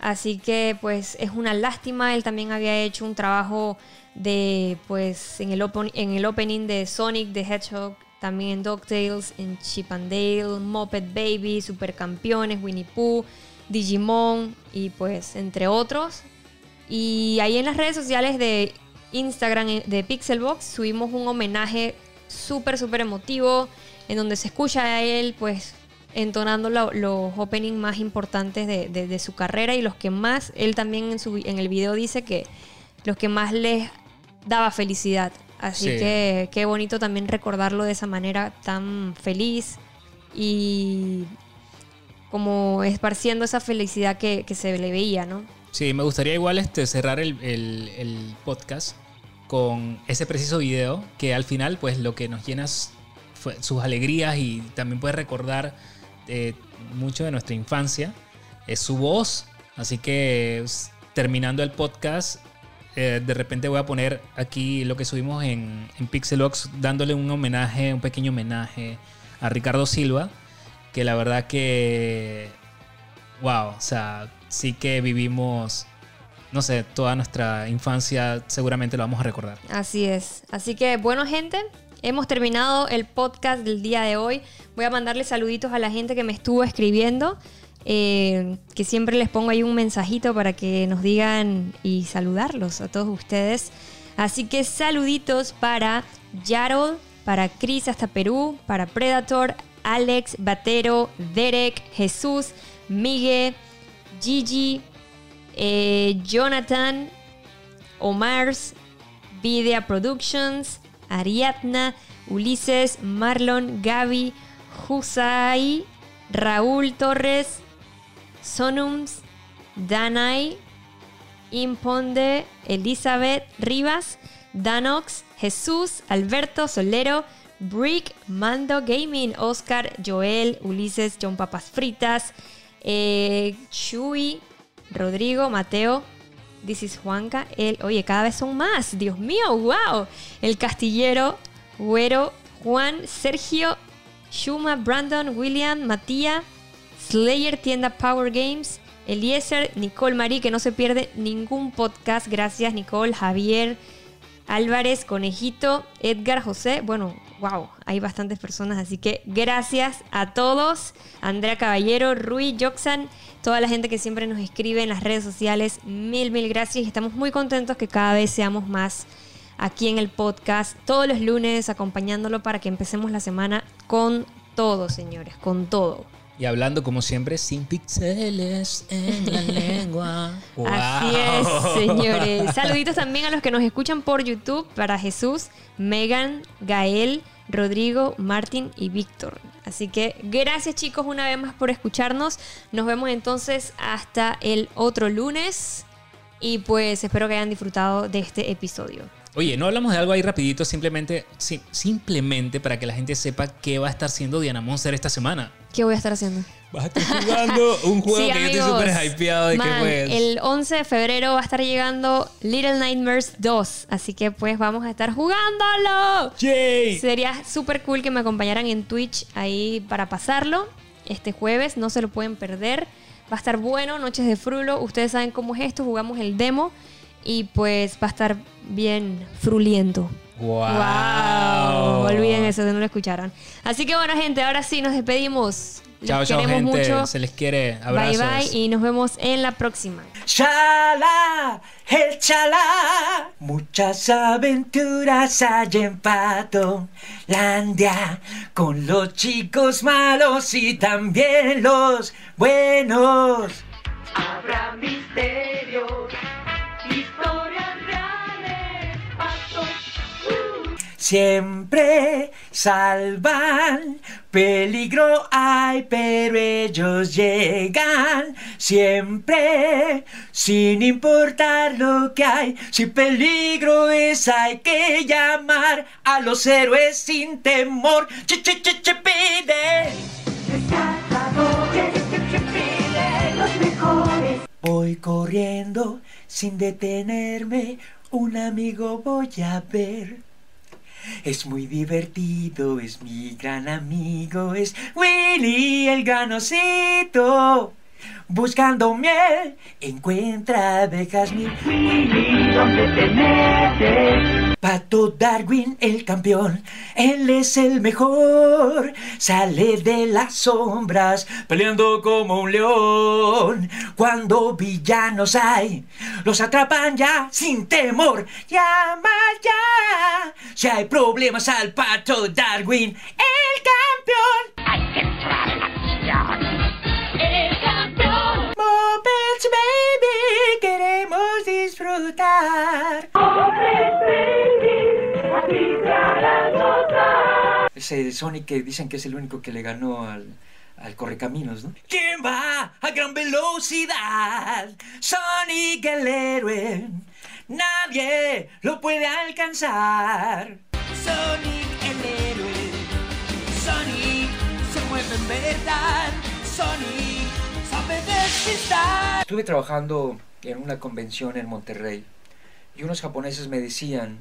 Así que pues es una lástima, él también había hecho un trabajo de pues en el, open- en el opening de Sonic the Hedgehog, también en DuckTales, en Chip and Dale, Muppet Baby, Supercampeones, Winnie Pooh, Digimon y pues entre otros. Y ahí en las redes sociales de Instagram eh, de Pixelbox subimos un homenaje súper, súper emotivo en donde se escucha a él pues entonando lo- los openings más importantes de, de- de su carrera y los que más, él también en, su, en el video dice que los que más les daba felicidad. Así Sí. que qué bonito también recordarlo de esa manera tan feliz y como esparciendo esa felicidad que, que se le veía, ¿no? Sí, me gustaría igual este, cerrar el, podcast con ese preciso video que al final pues lo que nos llena sus alegrías y también puede recordar eh, mucho de nuestra infancia es su voz. Así que terminando el podcast, eh, de repente voy a poner aquí lo que subimos en, en Pixelox dándole un homenaje, un pequeño homenaje a Ricardo Silva, que la verdad que wow, o sea, sí que vivimos, no sé, toda nuestra infancia, seguramente lo vamos a recordar. Así es. Así que, bueno, gente, hemos terminado el podcast del día de hoy. Voy a mandarle saluditos a la gente que me estuvo escribiendo. eh, que siempre les pongo ahí un mensajito para que nos digan y saludarlos a todos ustedes. Así que saluditos para Yarol, para Chris hasta Perú, para Predator, Alex, Batero, Derek, Jesús, Miguel, Gigi, eh, Jonathan, Omars, Videa Productions, Ariadna, Ulises, Marlon, Gaby, Husay, Raúl Torres, Sonums, Danay, Imponde, Elizabeth Rivas, Danox, Jesús, Alberto Solero, Brick, Mando Gaming, Oscar, Joel, Ulises, John Papas Fritas, eh, Chuy, Rodrigo, Mateo, This is Juanca, el, oye, cada vez son más, Dios mío, wow, el Castillero, Güero, Juan, Sergio, Shuma, Brandon, William, Matías, Slayer, Tienda Power Games, Eliezer, Nicole Marí, que no se pierde ningún podcast. Gracias, Nicole, Javier, Álvarez, Conejito, Edgar, José. Bueno, wow, hay bastantes personas, así que gracias a todos. Andrea Caballero, Rui, Joxan, toda la gente que siempre nos escribe en las redes sociales. Mil, mil gracias. Estamos muy contentos que cada vez seamos más aquí en el podcast, todos los lunes, acompañándolo para que empecemos la semana con todo, señores, con todo. Y hablando como siempre, sin pixeles en la lengua. Así es, señores. Saluditos también a los que nos escuchan por YouTube para Jesús, Megan, Gael, Rodrigo, Martín y Víctor. Así que gracias chicos una vez más por escucharnos. Nos vemos entonces hasta el otro lunes. Y pues espero que hayan disfrutado de este episodio. Oye, no hablamos de algo ahí rapidito, simplemente, simplemente para que la gente sepa qué va a estar haciendo Diana Monster esta semana. ¿Qué voy a estar haciendo? Vas a estar jugando un juego que yo estoy súper hypeado de que pues... El 11 de febrero va a estar llegando Little Nightmares 2, así que pues vamos a estar jugándolo. ¡Yay! Sería súper cool que me acompañaran en Twitch ahí para pasarlo este jueves, no se lo pueden perder. Va a estar bueno, Noches de Frulo, ustedes saben cómo es esto, jugamos el demo y pues va a estar bien fruliento. Wow. wow. Olviden eso, de no lo escucharon. Así que bueno, gente, ahora sí nos despedimos. Chao, chao, gente. Mucho. Se les quiere. Abrazos. Bye, bye. Y nos vemos en la próxima. Chala, el chala. Muchas aventuras hay en Pato Landia. Con los chicos malos y también los buenos. Habrá misterios Siempre salvan, peligro hay, pero ellos llegan. Siempre, sin importar lo que hay, si peligro es, hay que llamar a los héroes sin temor. Ch -ch -ch -ch pide. los mejores. Voy corriendo sin detenerme, un amigo voy a ver. Es muy divertido, es mi gran amigo, es Willy el ganocito. Buscando miel, encuentra abejas mil. Willy, ¿dónde te metes? Pato Darwin, el campeón, él es el mejor. Sale de las sombras, peleando como un león. Cuando villanos hay, los atrapan ya sin temor. Llama ya, si hay problemas al Pato Darwin, el campeón. Hay que entrar en acción. Mopeds Baby, queremos disfrutar. Ese Sonic que dicen que es el único que le ganó al, al Correcaminos, ¿no? ¿Quién va a gran velocidad? Sonic el héroe. Nadie lo puede alcanzar. Sonic el héroe. Sonic se mueve en verdad. Sonic. Estuve trabajando en una convención en Monterrey y unos japoneses me decían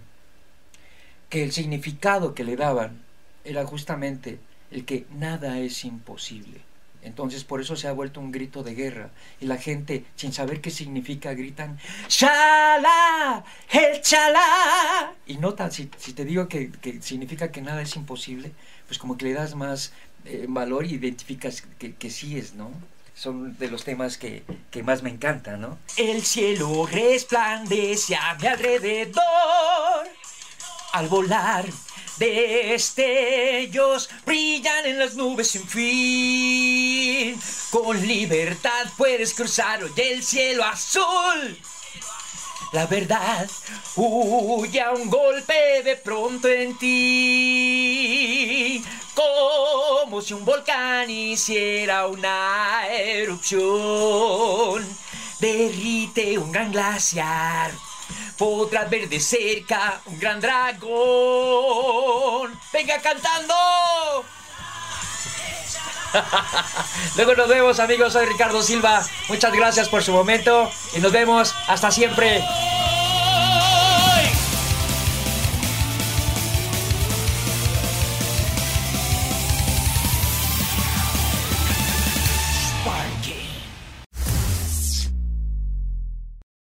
que el significado que le daban era justamente el que nada es imposible. Entonces por eso se ha vuelto un grito de guerra y la gente sin saber qué significa gritan ¡Chala! ¡El chala! Y nota, si, te digo que, significa que nada es imposible, pues como que le das más eh, valor y identificas que sí es, ¿no? Son de los temas que, más me encantan, ¿no? El cielo resplandece a mi alrededor al volar Destellos brillan en las nubes sin fin. Con libertad puedes cruzar hoy el cielo azul. La verdad huye a un golpe de pronto en ti. Como si un volcán hiciera una erupción. Derrite un gran glaciar, podrás ver de cerca un gran dragón. Venga cantando. Luego nos vemos amigos, soy Ricardo Silva. Muchas gracias por su momento y nos vemos hasta siempre.